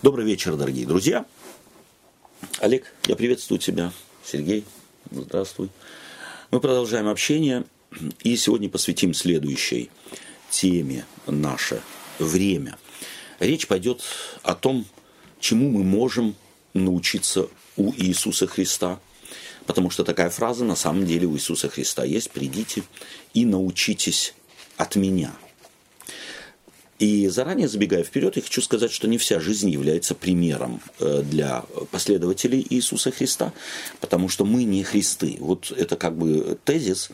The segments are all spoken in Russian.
Добрый вечер, дорогие друзья. Олег, я приветствую тебя. Сергей, здравствуй. Мы продолжаем общение и сегодня посвятим следующей теме наше время. Речь пойдет о том, чему мы можем научиться у Иисуса Христа. Потому что такая фраза на самом деле у Иисуса Христа есть. «Придите и научитесь от меня». И заранее забегая вперед, я хочу сказать, что не вся жизнь является примером э, для последователей Иисуса Христа, потому что мы не Христы. Вот это как бы тезис,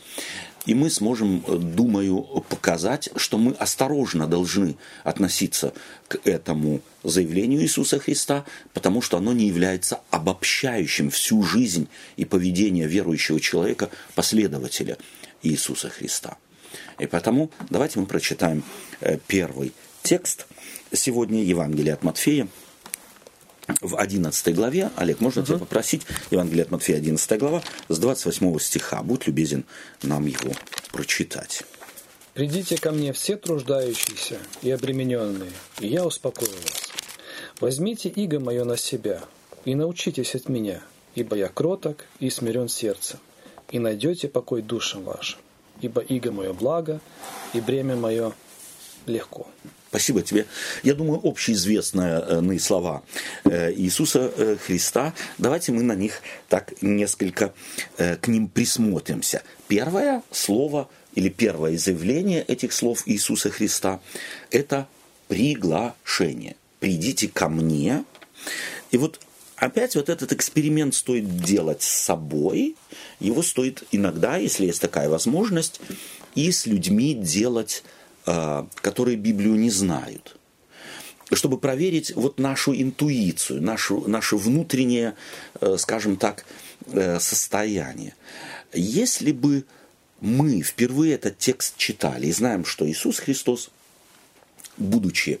и мы сможем, э, думаю, показать, что мы осторожно должны относиться к этому заявлению Иисуса Христа, потому что оно не является обобщающим всю жизнь и поведение верующего человека, последователя Иисуса Христа. И потому давайте мы прочитаем э, первый текст сегодня Евангелие от Матфея в 11 главе. Олег, можно uh-huh. тебя попросить? Евангелие от Матфея, 11 глава, с 28 стиха. Будь любезен нам его прочитать. «Придите ко мне все труждающиеся и обремененные, и я успокою вас. Возьмите иго мое на себя и научитесь от меня, ибо я кроток и смирен сердцем, и найдете покой душам вашим ибо иго мое благо, и бремя мое легко. Спасибо тебе. Я думаю, общеизвестные слова э, Иисуса э, Христа. Давайте мы на них так несколько э, к ним присмотримся. Первое слово или первое заявление этих слов Иисуса Христа – это приглашение. «Придите ко мне». И вот опять вот этот эксперимент стоит делать с собой, его стоит иногда, если есть такая возможность, и с людьми делать, а, которые Библию не знают чтобы проверить вот нашу интуицию, нашу, наше внутреннее, э, скажем так, э, состояние. Если бы мы впервые этот текст читали и знаем, что Иисус Христос, будучи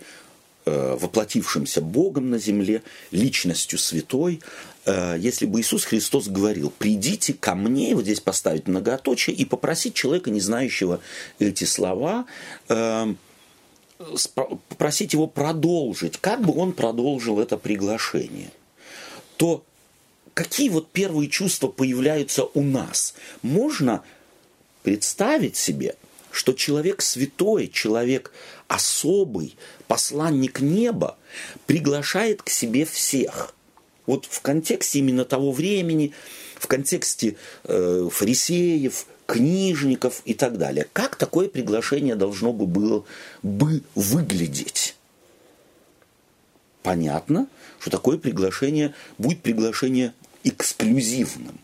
воплотившимся Богом на земле, личностью святой, э, если бы Иисус Христос говорил, придите ко мне, вот здесь поставить многоточие, и попросить человека, не знающего эти слова, э, попросить его продолжить, как бы он продолжил это приглашение, то какие вот первые чувства появляются у нас? Можно представить себе, что человек святой, человек особый, посланник неба, приглашает к себе всех. Вот в контексте именно того времени, в контексте э, фарисеев, книжников и так далее. Как такое приглашение должно бы было бы выглядеть? Понятно, что такое приглашение будет приглашение эксклюзивным.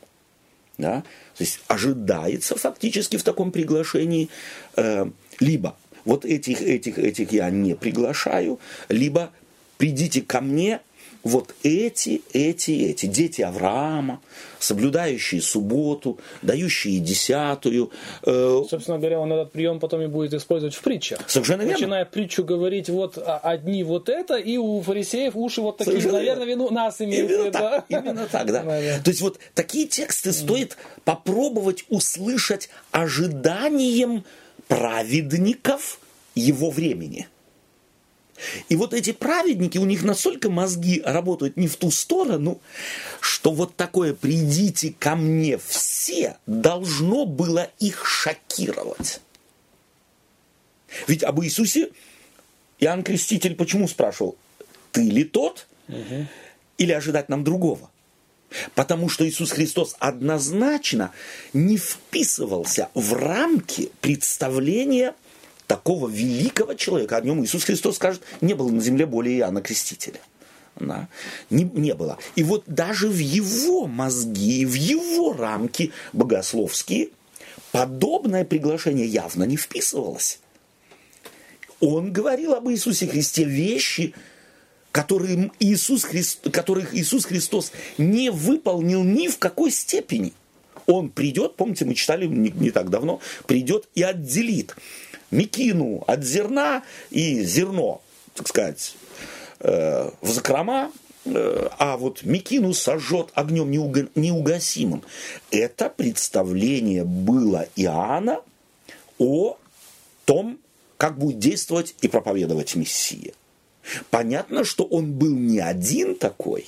Да? То есть ожидается фактически в таком приглашении э, либо вот этих, этих, этих я не приглашаю, либо придите ко мне вот эти, эти, эти, дети Авраама, соблюдающие субботу, дающие десятую. Э, Собственно говоря, он этот прием потом и будет использовать в притчах. Совершенно верно. Начиная притчу говорить, вот а, одни вот это, и у фарисеев уши вот такие, Совершенно наверное, вину нас имеют. Именно так, именно так, да. То есть вот такие тексты стоит попробовать услышать ожиданием праведников его времени. И вот эти праведники, у них настолько мозги работают не в ту сторону, что вот такое «придите ко мне все» должно было их шокировать. Ведь об Иисусе Иоанн Креститель почему спрашивал, ты ли тот, угу. или ожидать нам другого? Потому что Иисус Христос однозначно не вписывался в рамки представления такого великого человека, о нем Иисус Христос скажет, не было на земле более Иоанна Крестителя. Да? Не, не было. И вот даже в его мозги, в его рамки богословские подобное приглашение явно не вписывалось. Он говорил об Иисусе Христе вещи, которые Иисус Христ, которых Иисус Христос не выполнил ни в какой степени. Он придет, помните, мы читали не, не так давно, придет и отделит мекину от зерна и зерно, так сказать, э, в закрома, э, а вот мекину сожжет огнем неугасимым. Это представление было Иоанна о том, как будет действовать и проповедовать Мессия. Понятно, что он был не один такой,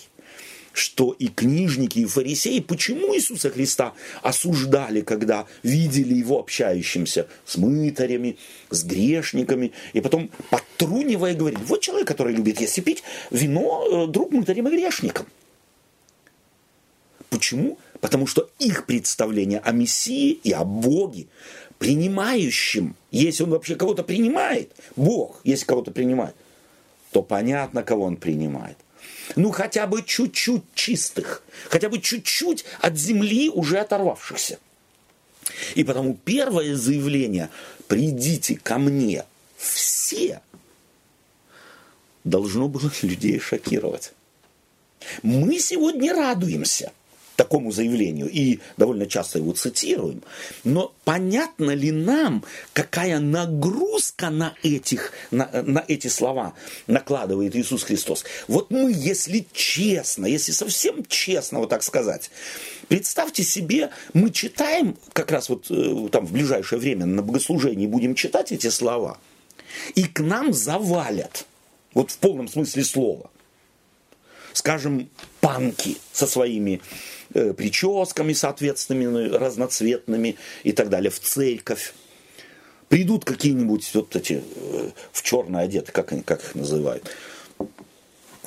что и книжники, и фарисеи, почему Иисуса Христа осуждали, когда видели его общающимся с мытарями, с грешниками, и потом подтрунивая говорили, вот человек, который любит есть и пить вино, э, друг мытарям и грешникам. Почему? Потому что их представление о Мессии и о Боге, принимающем, если он вообще кого-то принимает, Бог, если кого-то принимает, то понятно, кого он принимает. Ну, хотя бы чуть-чуть чистых, хотя бы чуть-чуть от земли уже оторвавшихся. И потому первое заявление «придите ко мне все» должно было людей шокировать. Мы сегодня радуемся – такому заявлению и довольно часто его цитируем. Но понятно ли нам, какая нагрузка на, этих, на, на эти слова накладывает Иисус Христос? Вот мы, если честно, если совсем честно, вот так сказать, представьте себе, мы читаем, как раз вот э, там в ближайшее время на богослужении будем читать эти слова, и к нам завалят, вот в полном смысле слова, скажем, панки со своими прическами соответственными, разноцветными и так далее, в церковь. Придут какие-нибудь вот эти э, в черное одеты, как, они, как их называют,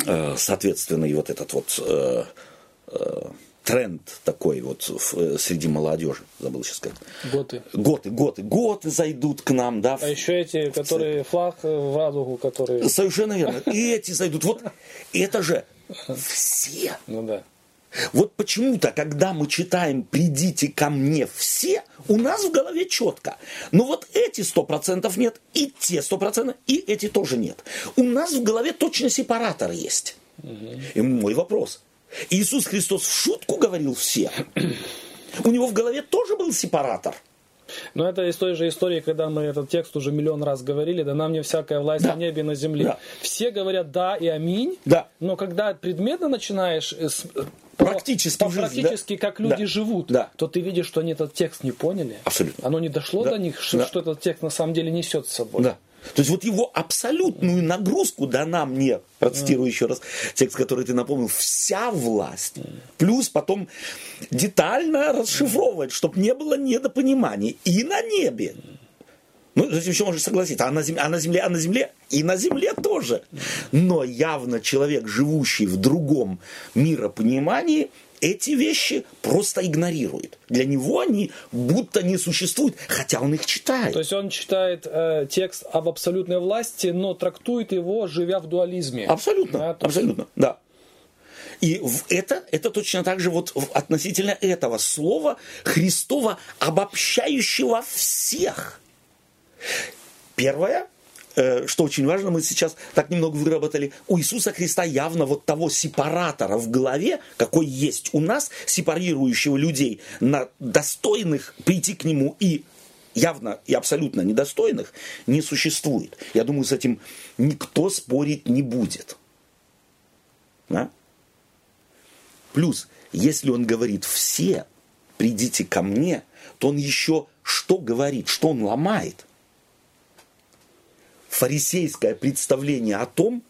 э, соответственно, и вот этот вот тренд такой вот среди молодежи, забыл сейчас сказать. Готы. Готы, готы, готы зайдут к нам, да. А еще эти, которые флаг в радугу, которые... Совершенно верно. И эти зайдут. Вот это же все. Ну да. Вот почему-то, когда мы читаем «придите ко мне все», у нас в голове четко. Но вот эти сто процентов нет, и те сто процентов, и эти тоже нет. У нас в голове точно сепаратор есть. И мой вопрос. Иисус Христос в шутку говорил все. У него в голове тоже был сепаратор. Но это из той же истории, когда мы этот текст уже миллион раз говорили, да нам не всякая власть да. на небе и на земле. Да. Все говорят да и аминь, да. но когда предметно начинаешь э, практически, по, практически да? как люди да. живут, да. то ты видишь, что они этот текст не поняли. Абсолютно. Оно не дошло да. до них, что, да. что этот текст на самом деле несет с собой. Да. То есть вот его абсолютную нагрузку дана мне, процитирую mm. еще раз текст, который ты напомнил, вся власть. Mm. Плюс потом детально расшифровывать, чтобы не было недопониманий и на небе. Ну, этим еще можно согласиться. А на, земле, а на земле, а на земле, и на земле тоже. Но явно человек, живущий в другом миропонимании, эти вещи просто игнорирует. Для него они будто не существуют, хотя он их читает. То есть он читает э, текст об абсолютной власти, но трактует его, живя в дуализме. Абсолютно, да, абсолютно, да. И это, это точно так же вот относительно этого слова Христова, обобщающего всех. Первое, Э, что очень важно, мы сейчас так немного выработали, у Иисуса Христа явно вот того сепаратора в голове, какой есть у нас, сепарирующего людей на достойных прийти к Нему и явно и абсолютно недостойных, не существует. Я думаю, с этим никто спорить не будет. Да? Плюс, если он говорит «все, придите ко мне», то он еще что говорит, что он ломает – фарисейское представление о том,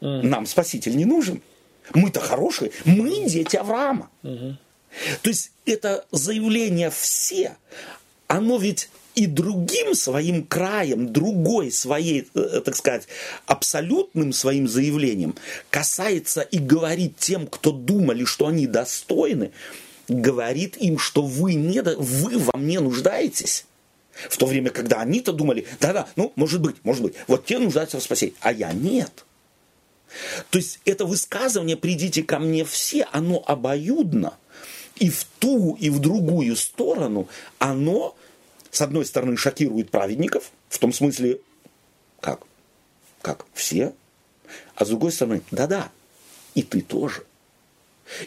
mm. нам Спаситель не нужен. Мы-то хорошие, мы дети Авраама. Mm-hmm. То есть это заявление все, оно ведь и другим своим краем, другой своей, э, так сказать, абсолютным своим заявлением касается и говорит тем, кто думали, что они достойны, говорит им, что вы, не, вы во мне нуждаетесь. В то время, когда они-то думали, да-да, ну, может быть, может быть, вот те нуждаются в спасении, а я нет. То есть это высказывание «придите ко мне все», оно обоюдно. И в ту, и в другую сторону оно, с одной стороны, шокирует праведников, в том смысле, как? Как? Все? А с другой стороны, да-да, и ты тоже.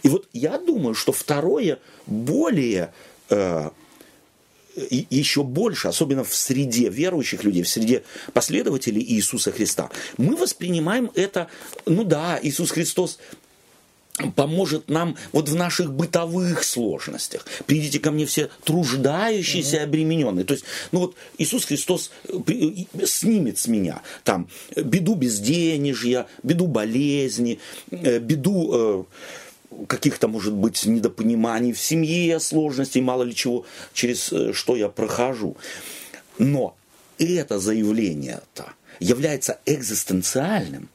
И вот я думаю, что второе более э, и еще больше, особенно в среде верующих людей, в среде последователей Иисуса Христа, мы воспринимаем это, ну да, Иисус Христос поможет нам вот в наших бытовых сложностях. Придите ко мне все труждающиеся и обремененные. То есть, ну вот Иисус Христос э, э, снимет с меня там беду безденежья, беду болезни, э, беду каких-то, может быть, недопониманий в семье, сложностей, мало ли чего, через что я прохожу. Но это заявление-то является экзистенциальным,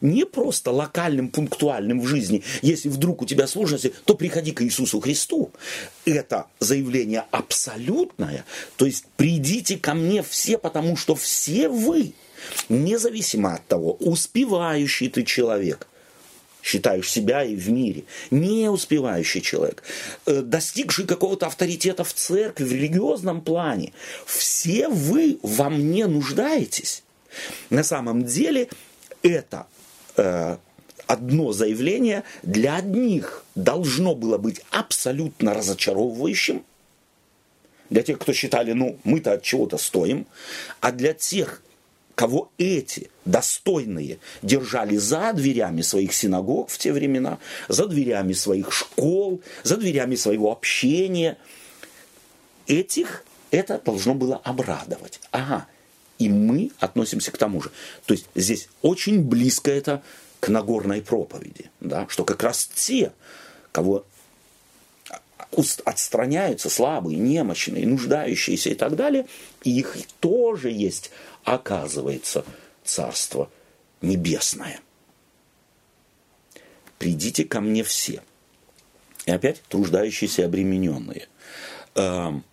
не просто локальным, пунктуальным в жизни. Если вдруг у тебя сложности, то приходи к Иисусу Христу. Это заявление абсолютное. То есть придите ко мне все, потому что все вы, независимо от того, успевающий ты человек, считаешь себя и в мире, не успевающий человек, э, достигший какого-то авторитета в церкви, в религиозном плане, все вы во мне нуждаетесь. На самом деле это Э, одно заявление для одних должно было быть абсолютно разочаровывающим, для тех, кто считали, ну, мы-то от чего-то стоим, а для тех, кого эти достойные держали за дверями своих синагог в те времена, за дверями своих школ, за дверями своего общения, этих это должно было обрадовать. Ага, и мы относимся к тому же. То есть здесь очень близко это к Нагорной проповеди, да, что как раз те, кого отстраняются слабые, немощные, нуждающиеся и так далее, их тоже есть, оказывается, Царство Небесное. Придите ко мне все. И опять труждающиеся и обремененные. Эм,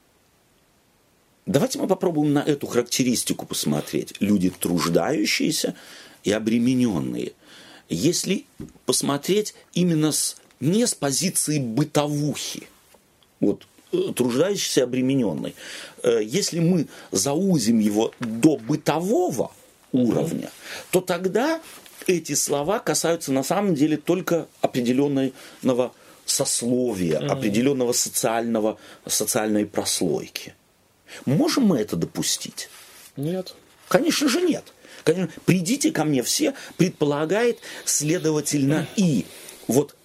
давайте мы попробуем на эту характеристику посмотреть. Люди труждающиеся и обремененные – если посмотреть именно с, не с позиции бытовухи, вот труждающийся обремененный, э, если мы заузим его до бытового уровня, то тогда эти слова касаются на самом деле только определенного сословия, mm-hmm. определенного социального, социальной прослойки. Можем мы это допустить? Нет. Конечно же нет. Конечно, придите ко мне все, предполагает, следовательно, и вот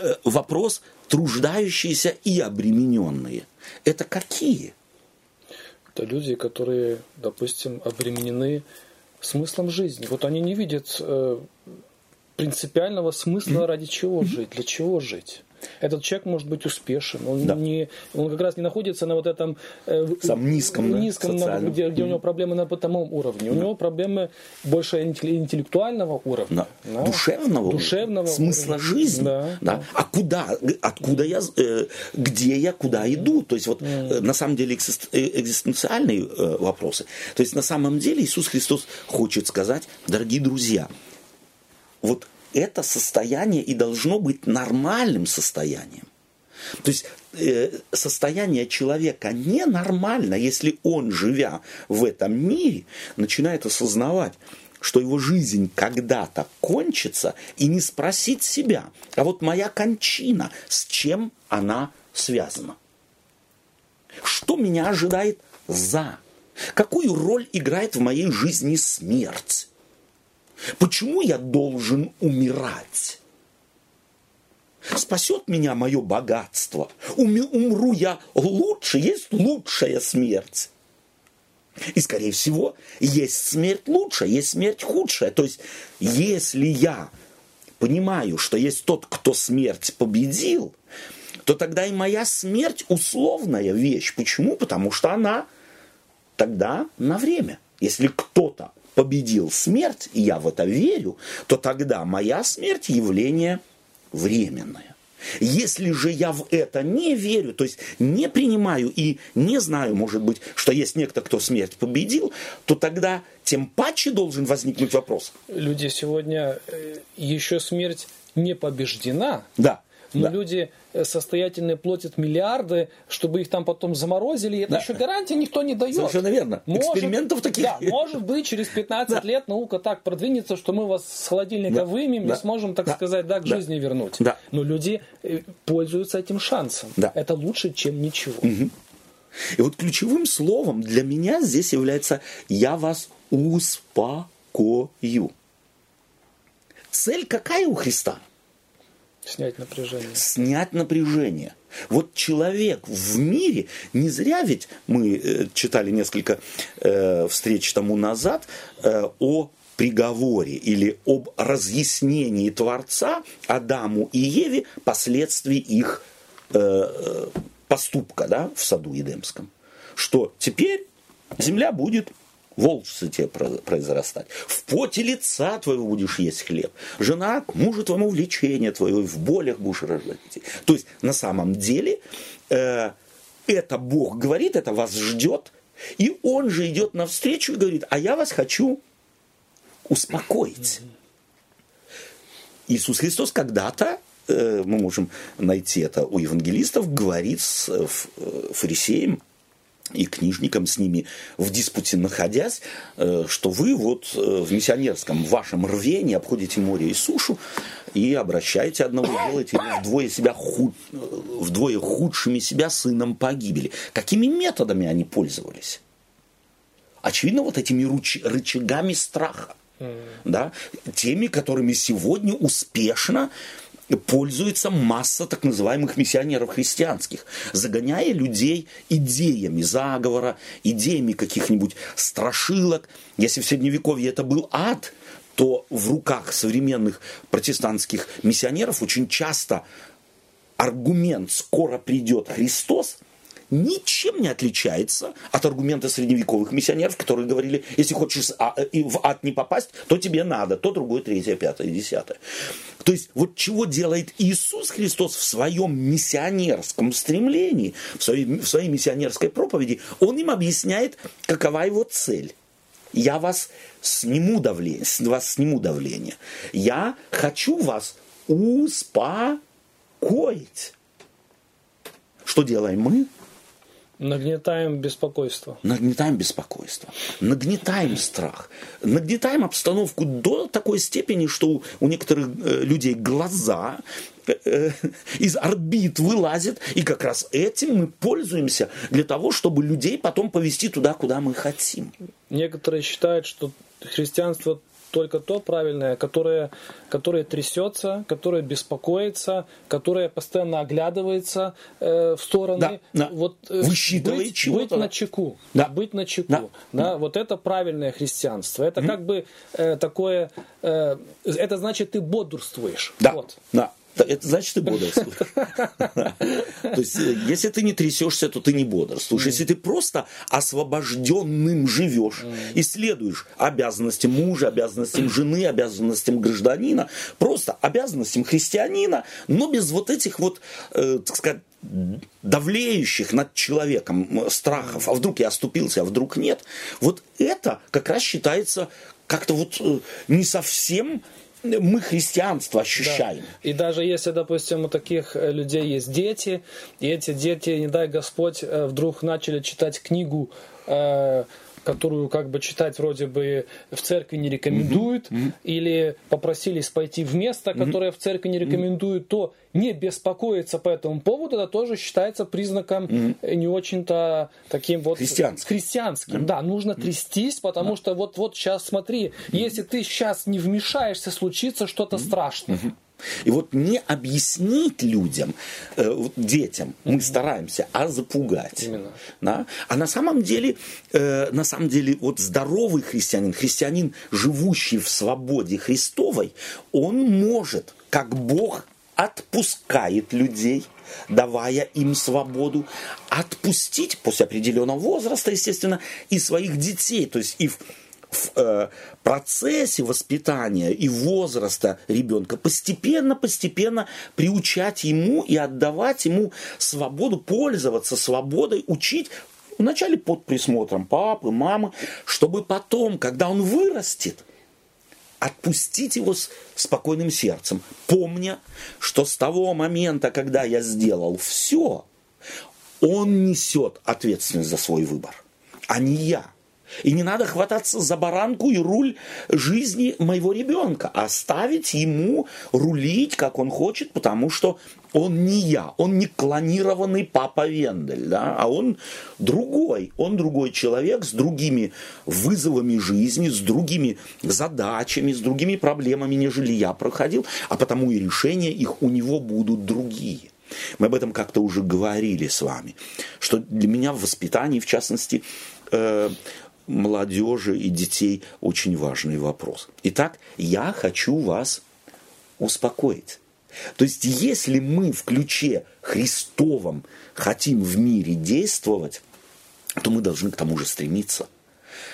э, вопрос труждающиеся и обремененные. Это какие? Это люди, которые, допустим, обременены смыслом жизни. Вот они не видят э, принципиального смысла, ради чего жить, для чего жить этот человек может быть успешен. Он, да. не, он как раз не находится на вот этом э, Сам низком, низком на, где, где у него проблемы на бытовом уровне. У него проблемы больше интеллектуального уровня. Да. Да. Душевного, Душевного смысла уровня. жизни. Да. Да. А куда, откуда я, э, где я, куда иду? То есть вот mm. на самом деле э, экзистенциальные э, вопросы. То есть на самом деле Иисус Христос хочет сказать, дорогие друзья, вот это состояние и должно быть нормальным состоянием. То есть э, состояние человека ненормально, если он, живя в этом мире, начинает осознавать, что его жизнь когда-то кончится, и не спросить себя, а вот моя кончина, с чем она связана? Что меня ожидает за? Какую роль играет в моей жизни смерть? Почему я должен умирать? Спасет меня мое богатство? Умру я лучше? Есть лучшая смерть? И, скорее всего, есть смерть лучшая, есть смерть худшая. То есть, если я понимаю, что есть тот, кто смерть победил, то тогда и моя смерть условная вещь. Почему? Потому что она тогда на время. Если кто-то победил смерть, и я в это верю, то тогда моя смерть явление временное. Если же я в это не верю, то есть не принимаю и не знаю, может быть, что есть некто, кто смерть победил, то тогда тем паче должен возникнуть вопрос. Люди сегодня э, еще смерть не побеждена. Да. Но да. люди э, состоятельные платят миллиарды, чтобы их там потом заморозили. Это да. еще гарантии никто не дает. Совершенно верно. Может, Экспериментов таких Да, может быть, через 15 да. лет наука так продвинется, что мы вас с холодильника да. вымем да. и сможем, так да. сказать, да, к да. жизни вернуть. Да. Но люди э, пользуются этим шансом. Да. Это лучше, чем ничего. Угу. И вот ключевым словом для меня здесь является «я вас успокою». Цель какая у Христа? Снять напряжение. Снять напряжение. Вот человек в мире, не зря ведь мы э, читали несколько э, встреч тому назад э, о приговоре или об разъяснении Творца Адаму и Еве последствий их э, э поступка да, в саду Едемском. Что теперь земля будет волчцы тебе произрастать. В поте лица твоего будешь есть хлеб. Жена мужу твоему влечение твое, в болях будешь рожать детей. То есть, на самом деле, э, это Бог говорит, это вас ждет, и Он же идет навстречу и говорит, а я вас хочу успокоить. Иисус Христос когда-то э, мы можем найти это у евангелистов, говорит с э, фарисеем, и книжникам с ними в диспуте находясь, э, что вы вот э, в миссионерском вашем рвении обходите море и сушу и обращаете одного, делаете вдвое, себя худ, э, вдвое худшими себя сыном погибели. Какими методами они пользовались? Очевидно, вот этими рычагами страха. Да, теми, которыми сегодня успешно пользуется масса так называемых миссионеров христианских, загоняя людей идеями заговора, идеями каких-нибудь страшилок. Если в Средневековье это был ад, то в руках современных протестантских миссионеров очень часто аргумент «скоро придет Христос» ничем не отличается от аргумента средневековых миссионеров, которые говорили, если хочешь а, в ад не попасть, то тебе надо, то другое, третье, пятое, десятое. То есть вот чего делает Иисус Христос в своем миссионерском стремлении, в своей, в своей миссионерской проповеди, Он им объясняет, какова его цель. Я вас сниму давление, вас сниму давление. Я хочу вас успокоить. Что делаем мы? Нагнетаем беспокойство. Нагнетаем беспокойство. Нагнетаем страх. Нагнетаем обстановку до такой степени, что у некоторых э, людей глаза э, э, из орбит вылазят, и как раз этим мы пользуемся для того, чтобы людей потом повести туда, куда мы хотим. Некоторые считают, что христианство только то правильное, которое, которое трясется, которое беспокоится, которое постоянно оглядывается э, в стороны. Да, да. Вот, э, Высчитывает быть, чего-то. Быть на чеку. Да. Быть на чеку. Да. Да. Да. Вот это правильное христианство. Это mm-hmm. как бы э, такое... Э, это значит, ты бодрствуешь. Да. Вот. да это значит, ты бодрствуешь. То есть, э, если ты не трясешься, то ты не бодрствуешь. Если ты просто освобожденным живешь и следуешь обязанностям мужа, обязанностям жены, обязанностям гражданина, просто обязанностям христианина, но без вот этих вот, э, так сказать, давлеющих над человеком страхов, а вдруг я оступился, а вдруг нет, вот это как раз считается как-то вот э, не совсем мы христианство ощущаем. Да. И даже если, допустим, у таких э, людей есть дети, и эти дети, не дай Господь, э, вдруг начали читать книгу э, которую как бы читать вроде бы в церкви не рекомендуют, mm-hmm. или попросились пойти в место, которое mm-hmm. в церкви не рекомендуют, то не беспокоиться по этому поводу, это тоже считается признаком mm-hmm. не очень-то таким вот христианским. христианским. Mm-hmm. Да, нужно трястись, потому mm-hmm. что вот вот сейчас смотри, mm-hmm. если ты сейчас не вмешаешься, случится что-то mm-hmm. страшное. Mm-hmm. И вот не объяснить людям, э, детям, мы стараемся, а запугать. Именно. Да? А на самом деле, э, на самом деле, вот здоровый христианин, христианин, живущий в свободе Христовой, он может, как Бог отпускает людей, давая им свободу, отпустить после определенного возраста, естественно, и своих детей, то есть и в в э, процессе воспитания и возраста ребенка постепенно-постепенно приучать ему и отдавать ему свободу, пользоваться свободой, учить вначале под присмотром папы, мамы, чтобы потом, когда он вырастет, отпустить его с спокойным сердцем, помня, что с того момента, когда я сделал все, он несет ответственность за свой выбор, а не я. И не надо хвататься за баранку и руль жизни моего ребенка, а оставить ему рулить, как он хочет, потому что он не я, он не клонированный папа Вендель, да, а он другой, он другой человек с другими вызовами жизни, с другими задачами, с другими проблемами, нежели я проходил, а потому и решения их у него будут другие. Мы об этом как-то уже говорили с вами, что для меня в воспитании, в частности, э, молодежи и детей очень важный вопрос. Итак, я хочу вас успокоить. То есть, если мы в ключе Христовом хотим в мире действовать, то мы должны к тому же стремиться.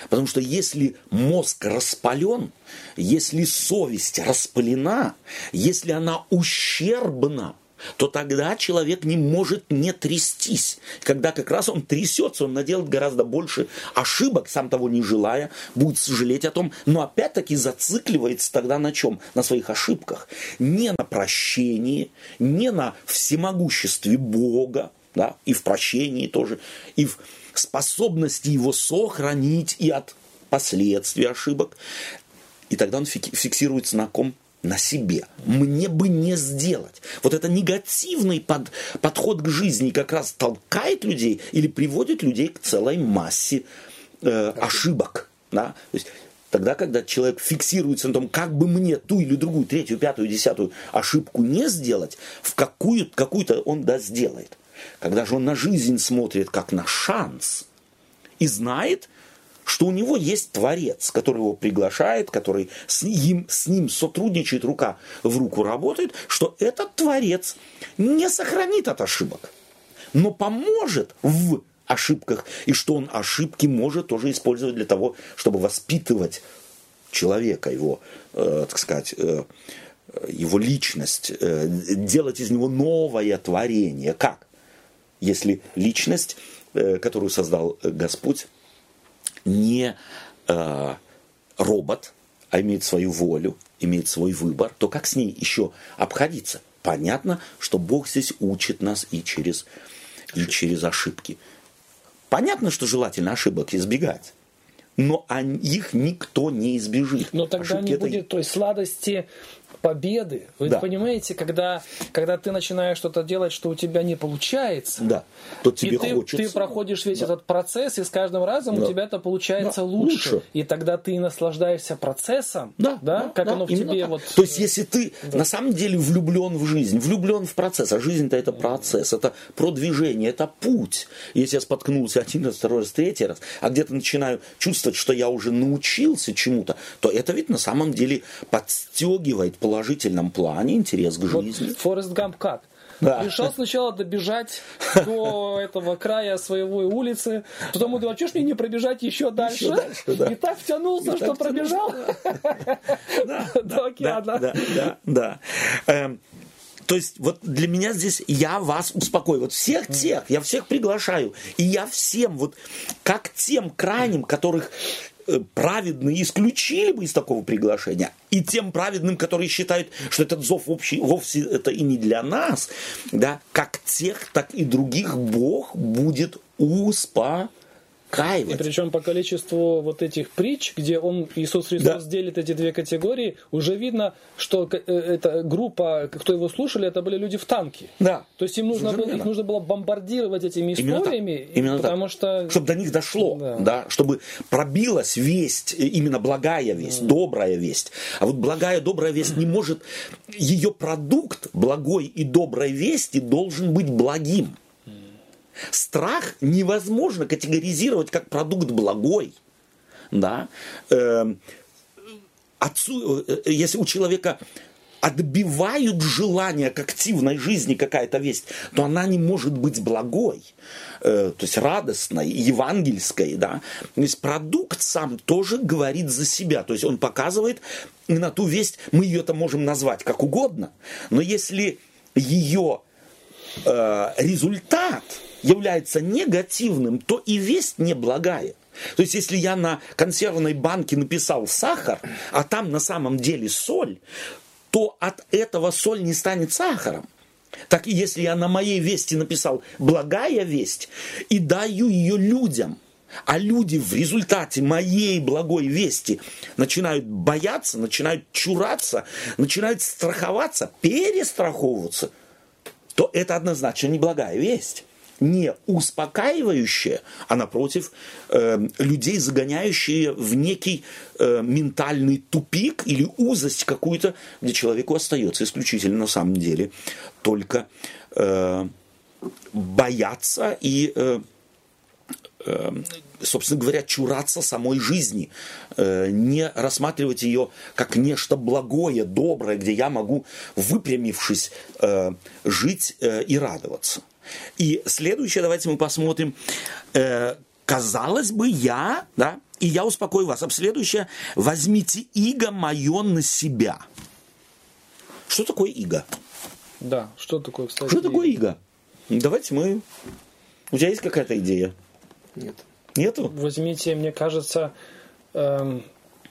Потому что если мозг распален, если совесть распылена, если она ущербна, то тогда человек не может не трястись. Когда как раз он трясется, он наделает гораздо больше ошибок, сам того не желая, будет сожалеть о том, но опять-таки зацикливается тогда на чем? На своих ошибках. Не на прощении, не на всемогуществе Бога, да, и в прощении тоже, и в способности его сохранить и от последствий ошибок. И тогда он фиксируется на ком? На себе. Мне бы не сделать. Вот это негативный под, подход к жизни как раз толкает людей или приводит людей к целой массе э, ошибок. Да? То есть, тогда, когда человек фиксируется на том, как бы мне ту или другую, третью, пятую, десятую ошибку не сделать, в какую, какую-то он да сделает. Когда же он на жизнь смотрит как на шанс и знает, что у него есть Творец, который его приглашает, который с ним, с ним сотрудничает, рука в руку работает, что этот Творец не сохранит от ошибок, но поможет в ошибках, и что он ошибки может тоже использовать для того, чтобы воспитывать человека, его, э, так сказать, э, его личность, э, делать из него новое творение. Как? Если личность, э, которую создал Господь, не э, робот, а имеет свою волю, имеет свой выбор, то как с ней еще обходиться? Понятно, что Бог здесь учит нас и через, и через ошибки. Понятно, что желательно ошибок избегать но их никто не избежит. Но тогда Ошибки не будет это... той сладости победы. Вы да. понимаете, когда, когда ты начинаешь что-то делать, что у тебя не получается, да. то тебе и ты, хочется. ты проходишь весь да. этот процесс, и с каждым разом да. у тебя это получается да. лучше. лучше. И тогда ты наслаждаешься процессом, да, да, да как да, оно в тебе так. вот. То есть, если ты да. на самом деле влюблен в жизнь, влюблен в процесс, а жизнь-то это процесс, это продвижение, это путь. Если я споткнулся один раз, второй раз, третий раз, а где-то начинаю чувствовать, что я уже научился чему-то, то это ведь на самом деле подстегивает, положительном плане интерес к жизни. Вот Форест Гамп как? Да. Решал сначала добежать до этого края своего улицы, потом думал, а что ж мне не пробежать еще дальше? Еще дальше да. И так втянулся, и что так пробежал до океана. Да, да, да. Эм, то есть вот для меня здесь я вас успокою. Вот всех тех, я всех приглашаю. И я всем, вот как тем крайним, которых праведные исключили бы из такого приглашения, и тем праведным, которые считают, что этот зов общий, вовсе это и не для нас, да, как тех, так и других Бог будет успокаивать успокаивать. И причем по количеству вот этих притч, где он, Иисус Христос да. делит эти две категории, уже видно, что э, эта группа, кто его слушали, это были люди в танке. Да. То есть им нужно, было, их нужно было бомбардировать этими историями, именно так. Именно потому так. что... Чтобы до них дошло, да. да, чтобы пробилась весть, э, именно благая весть, да. добрая весть. А вот благая, добрая весть не может, ее продукт благой и доброй вести должен быть благим. Страх невозможно категоризировать как продукт благой. Да? Эм, отцу, э, если у человека отбивают желание к активной жизни какая-то весть, то она не может быть благой, э, то есть радостной, евангельской. Да? То есть продукт сам тоже говорит за себя, то есть он показывает на ту весть, мы ее-то можем назвать как угодно, но если ее э, результат является негативным, то и весть неблагая. То есть, если я на консервной банке написал сахар, а там на самом деле соль, то от этого соль не станет сахаром. Так и если я на моей вести написал благая весть и даю ее людям, а люди в результате моей благой вести начинают бояться, начинают чураться, начинают страховаться, перестраховываться, то это однозначно не благая весть. Не успокаивающая, а напротив, э, людей загоняющие в некий э, ментальный тупик или узость какую-то, где человеку остается исключительно на самом деле только э, бояться и э, э, собственно говоря, чураться самой жизни, э, не рассматривать ее как нечто благое, доброе, где я могу, выпрямившись, жить и радоваться. И следующее, давайте мы посмотрим. Казалось бы, я, да, и я успокою вас. А следующее, возьмите иго мое на себя. Что такое иго? Да, что такое, кстати? Что такое иго? Давайте мы... У тебя есть какая-то идея? Нет. Нету? Возьмите, мне кажется, эм,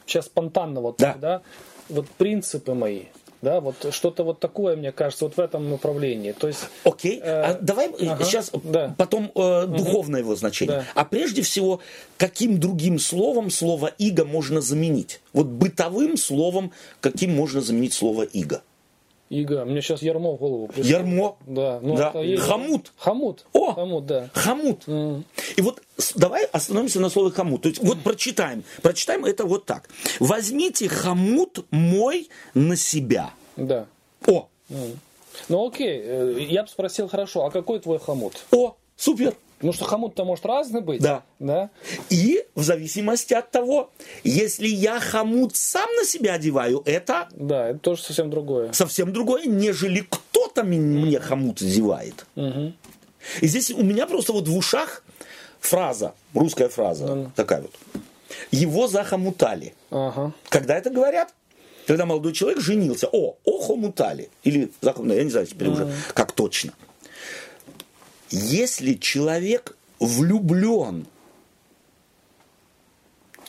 сейчас спонтанно вот да. да, вот принципы мои, да, вот что-то вот такое, мне кажется, вот в этом направлении. То есть, Окей, э, а давай ага, сейчас да. потом э, духовное угу. его значение. Да. А прежде всего, каким другим словом слово иго можно заменить? Вот бытовым словом, каким можно заменить слово иго? Иго. Мне сейчас ярмо в голову пришло. Ярмо? Да. Ну, да. Есть... Хамут. Хамут. О! Хамут, да. Хамут. Mm. И вот давай остановимся на слове хамут. То есть вот прочитаем. Прочитаем это вот так. Возьмите хамут мой на себя. Да. О! Mm. Ну окей, э, я бы спросил, хорошо, а какой твой хамут? О, супер. Потому что хомут-то может разный быть. Да. да. И в зависимости от того, если я хомут сам на себя одеваю, это... Да, это тоже совсем другое. Совсем другое, нежели кто-то мне хомут одевает. Угу. И здесь у меня просто вот в ушах фраза, русская фраза, ну. такая вот. Его захомутали. Ага. Когда это говорят? Когда молодой человек женился. О, охомутали. Или захомутали. Я не знаю теперь уже, как точно. Если человек влюблен,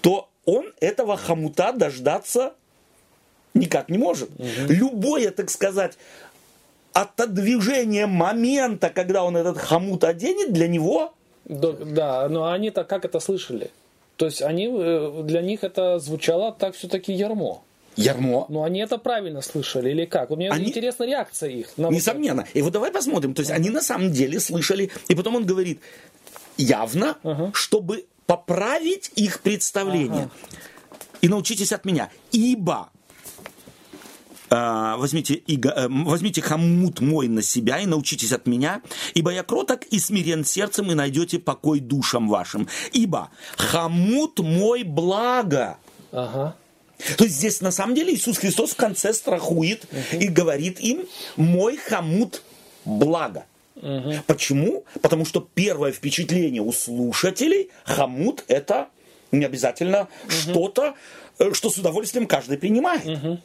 то он этого хомута дождаться никак не может. Угу. Любое, так сказать, отодвижение момента, когда он этот хомут оденет, для него... Да, да но они-то как это слышали? То есть они, э, для них это звучало так все-таки ярмо. Ярмо. Но они это правильно слышали или как? Вот мне они... интересна реакция их. На Несомненно. И вот давай посмотрим. То есть они на самом деле слышали. И потом он говорит явно, ага. чтобы поправить их представление. Ага. И научитесь от меня. Ибо э, возьмите, иго, э, возьмите хомут мой на себя и научитесь от меня, ибо я кроток и смирен сердцем, и найдете покой душам вашим. Ибо хомут мой благо. Ага. То есть здесь на самом деле Иисус Христос в конце страхует uh-huh. и говорит им, мой хамут благо. Uh-huh. Почему? Потому что первое впечатление у слушателей хамут это не обязательно uh-huh. что-то, э, что с удовольствием каждый принимает. Uh-huh.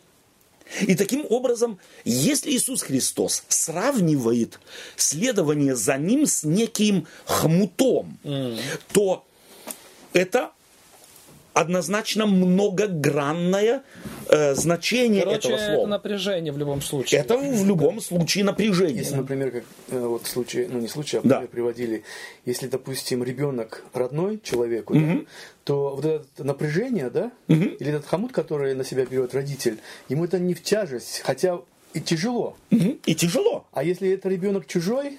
И таким образом, если Иисус Христос сравнивает следование за ним с неким хмутом, mm. то это однозначно многогранное э, значение Короче, этого слова. это напряжение в любом случае. Это в любом случае напряжение. Если, например, как э, вот случай, ну не случай, а да. приводили, если, допустим, ребенок родной человеку, угу. да, то вот это напряжение, да, угу. или этот хомут, который на себя берет родитель, ему это не в тяжесть, хотя и тяжело. Угу. И тяжело. А если это ребенок чужой,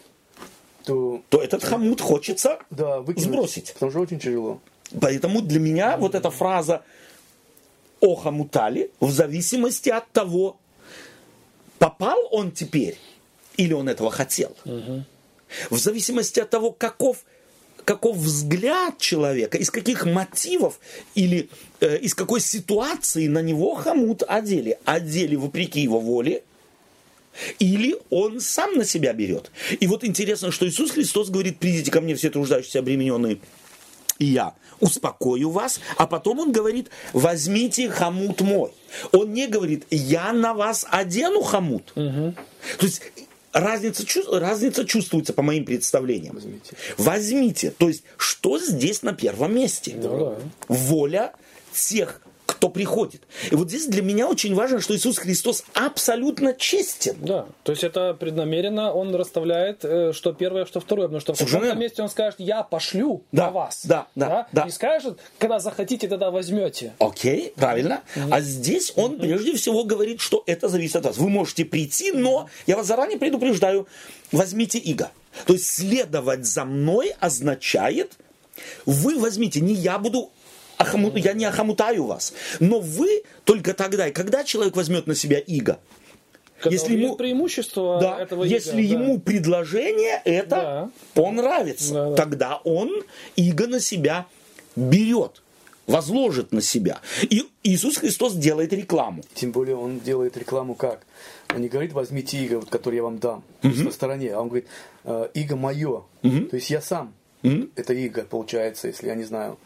то... То этот хомут хочется да, выкинуть, сбросить. Потому что очень тяжело. Поэтому для меня вот эта фраза «оха мутали» в зависимости от того, попал он теперь или он этого хотел. Угу. В зависимости от того, каков, каков взгляд человека, из каких мотивов или э, из какой ситуации на него хамут одели. Одели вопреки его воле, или он сам на себя берет. И вот интересно, что Иисус Христос говорит, придите ко мне все труждающиеся, обремененные, я успокою вас, а потом он говорит, возьмите хомут мой. Он не говорит, я на вас одену хомут. Угу. То есть разница, разница чувствуется по моим представлениям. Возьмите. Возьмите. То есть, что здесь на первом месте? Да. Воля тех, кто приходит. И вот здесь для меня очень важно, что Иисус Христос абсолютно честен. Да, то есть это преднамеренно он расставляет, э, что первое, что второе, потому что в каком-то месте он скажет, я пошлю да, на вас. Да, да, да, да. И скажет, когда захотите, тогда возьмете. Окей, правильно. Mm-hmm. А здесь он mm-hmm. прежде всего говорит, что это зависит от вас. Вы можете прийти, но я вас заранее предупреждаю, возьмите иго. То есть следовать за мной означает, вы возьмите, не я буду охому, я не охомутаю вас, но вы только тогда, и когда человек возьмет на себя иго, когда если ему преимущество да, этого если иго, ему да. предложение это да. понравится, да, да. тогда он иго на себя берет возложит на себя. И Иисус Христос делает рекламу. Тем более он делает рекламу как? Он не говорит, возьмите иго, который я вам дам, угу. на стороне, а он говорит, «Э, иго мое, угу. то есть я сам. Mm-hmm. Это иго, получается, если я не знаю.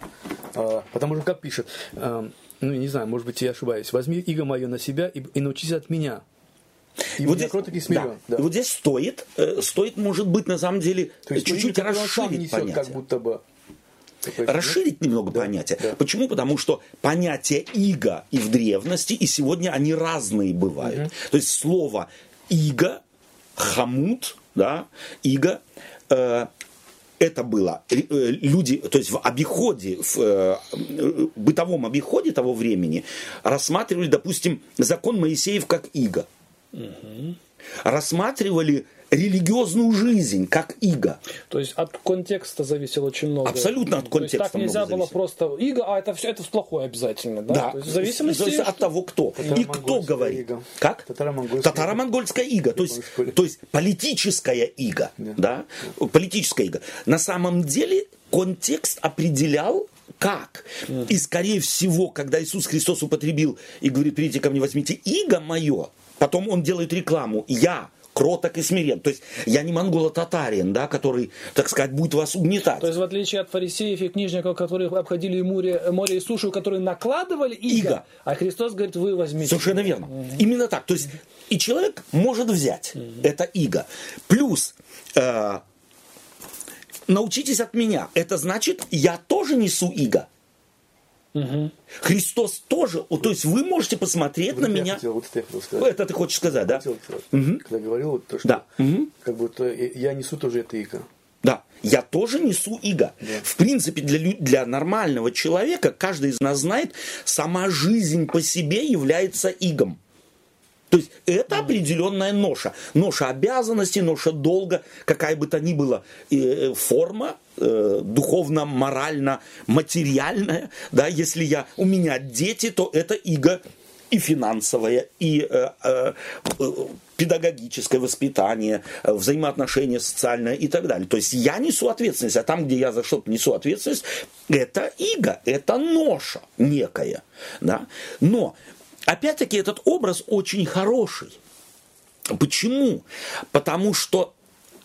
А, потому что, как пишет, а, ну, я не знаю, может быть, я ошибаюсь. Возьми иго мое на себя и, и научись от меня. И вот здесь, и. Да. Да. Вот здесь стоит, э, стоит, может быть, на самом деле, чуть-чуть расширить несет, понятие. как будто бы расширить немного да, понятие. Да. Почему? Потому что понятие иго и в древности, и сегодня они разные бывают. Угу. То есть слово иго, хамут, да, иго, э, это было э, люди, то есть в обиходе, в э, бытовом обиходе того времени рассматривали, допустим, закон Моисеев как иго. Угу. Рассматривали религиозную жизнь, как иго. То есть от контекста зависело очень много. Абсолютно от контекста. То есть так нельзя было просто иго, а это все это плохое обязательно, да? Да. То есть в зависимости от того, кто. И кто говорит. Иго. Как? Татаро-монгольская, Татаро-монгольская иго. То есть, то есть политическая иго. Да. да? Политическая иго. На самом деле контекст определял как? И скорее всего, когда Иисус Христос употребил и говорит, придите ко мне, возьмите иго мое, потом он делает рекламу, я кроток и смирен. То есть я не монголо-татарин, да, который, так сказать, будет вас угнетать. То есть в отличие от фарисеев и книжников, которые обходили море, море и сушу, которые накладывали иго, иго. а Христос говорит, вы возьмите. Совершенно верно. Угу. Именно так. То есть и человек может взять угу. это иго. Плюс э, научитесь от меня. Это значит, я тоже несу иго. Угу. Христос тоже, то есть вы можете посмотреть вот на меня. Хотел, вот это, я хотел сказать. это ты хочешь сказать, да? Хотел, угу. Когда говорил, вот то, что да. угу. как будто я несу тоже это иго. Да, я тоже несу иго. Да. В принципе, для, для нормального человека, каждый из нас знает, сама жизнь по себе является игом. То есть это определенная ноша. Ноша обязанностей, ноша долга, какая бы то ни была э, форма, э, духовно, морально, материальная. Да, если я, у меня дети, то это иго и финансовое, и э, э, педагогическое воспитание, взаимоотношения социальное и так далее. То есть я несу ответственность, а там, где я за что-то несу ответственность, это иго, это ноша некая. Да? Но Опять-таки этот образ очень хороший. Почему? Потому что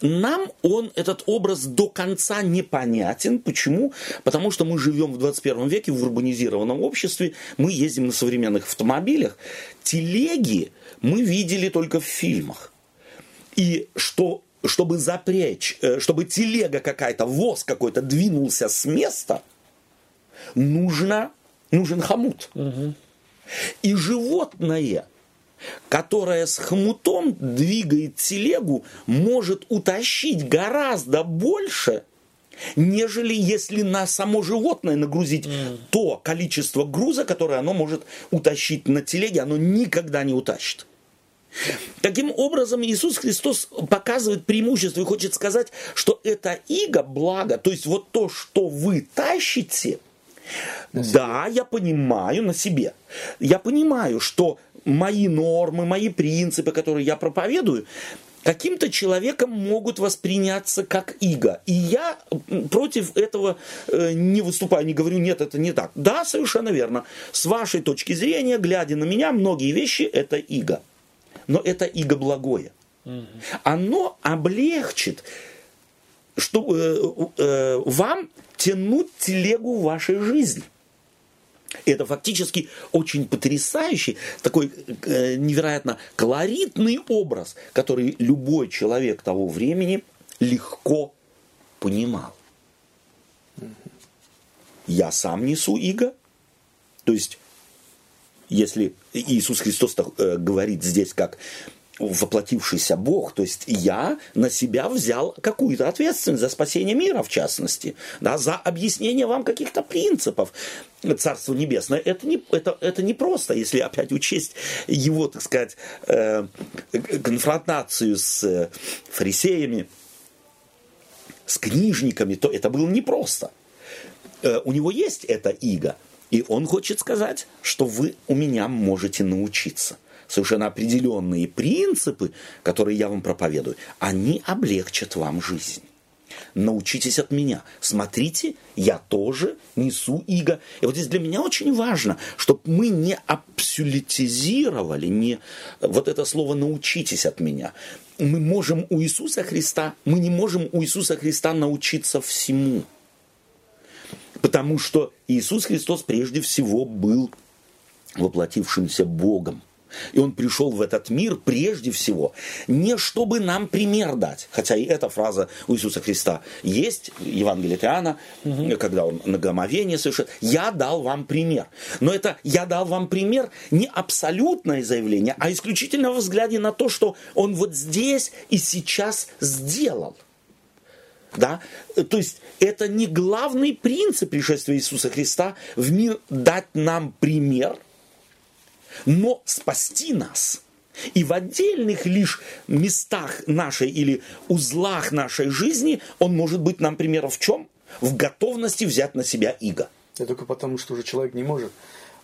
нам он, этот образ, до конца непонятен. Почему? Потому что мы живем в 21 веке в урбанизированном обществе, мы ездим на современных автомобилях. Телеги мы видели только в фильмах. И что, чтобы запрячь, э, чтобы телега какая-то, воз какой-то двинулся с места, нужно, нужен хомут. Угу. И животное, которое с хмутом двигает телегу, может утащить гораздо больше, нежели если на само животное нагрузить mm. то количество груза, которое оно может утащить на телеге, оно никогда не утащит. Таким образом, Иисус Христос показывает преимущество и хочет сказать, что это иго, благо, то есть вот то, что вы тащите, да, я понимаю на себе. Я понимаю, что мои нормы, мои принципы, которые я проповедую, каким-то человеком могут восприняться как иго. И я против этого э, не выступаю, не говорю, нет, это не так. Да, совершенно верно. С вашей точки зрения, глядя на меня, многие вещи это иго. Но это иго благое. Оно облегчит что, э, э, вам тянуть телегу вашей жизни. Это фактически очень потрясающий, такой э, невероятно колоритный образ, который любой человек того времени легко понимал. Я сам несу иго, то есть если Иисус Христос э, говорит здесь как воплотившийся Бог, то есть я на себя взял какую-то ответственность за спасение мира, в частности, да, за объяснение вам каких-то принципов Царства Небесное. Это не, это, это не просто, если опять учесть его, так сказать, э, конфронтацию с э, фарисеями, с книжниками, то это было непросто. Э, у него есть эта иго, и он хочет сказать, что вы у меня можете научиться. Совершенно определенные принципы, которые я вам проповедую, они облегчат вам жизнь. Научитесь от меня. Смотрите, я тоже несу иго. И вот здесь для меня очень важно, чтобы мы не абсолютизировали, не вот это слово «научитесь от меня». Мы можем у Иисуса Христа, мы не можем у Иисуса Христа научиться всему – Потому что Иисус Христос прежде всего был воплотившимся Богом. И он пришел в этот мир прежде всего не чтобы нам пример дать, хотя и эта фраза у Иисуса Христа есть, Евангелие Иоанна, угу. когда он на гомовение совершает, «Я дал вам пример». Но это «я дал вам пример» не абсолютное заявление, а исключительно в взгляде на то, что он вот здесь и сейчас сделал – да? То есть это не главный принцип пришествия Иисуса Христа в мир дать нам пример, но спасти нас. И в отдельных лишь местах нашей или узлах нашей жизни он может быть нам примером в чем? В готовности взять на себя иго. Это только потому, что уже человек не может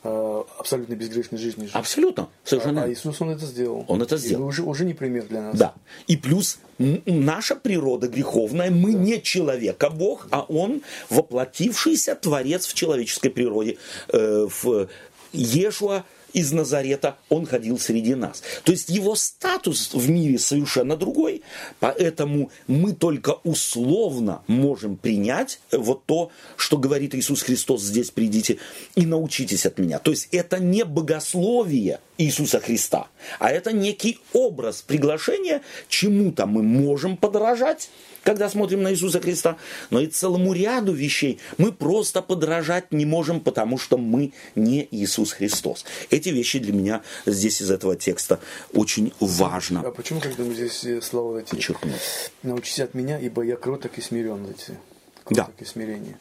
Э, абсолютно безгрешной жизни жить. Абсолютно, совершенно. А, а Иисус, Он это сделал. Он это сделал. И уже, уже не пример для нас. Да. И плюс наша природа греховная, мы да. не человек, а Бог, а Он воплотившийся Творец в человеческой природе, э, в Ешуа, из Назарета, он ходил среди нас. То есть его статус в мире совершенно другой, поэтому мы только условно можем принять вот то, что говорит Иисус Христос здесь придите и научитесь от меня. То есть это не богословие Иисуса Христа, а это некий образ приглашения, чему-то мы можем подражать, когда смотрим на Иисуса Христа, но и целому ряду вещей мы просто подражать не можем, потому что мы не Иисус Христос. Эти вещи для меня здесь из этого текста очень важно. А почему, когда мы здесь э, слова эти Подчеркнуть. научись от меня, ибо я кроток и смирен эти кроток да. и смирение.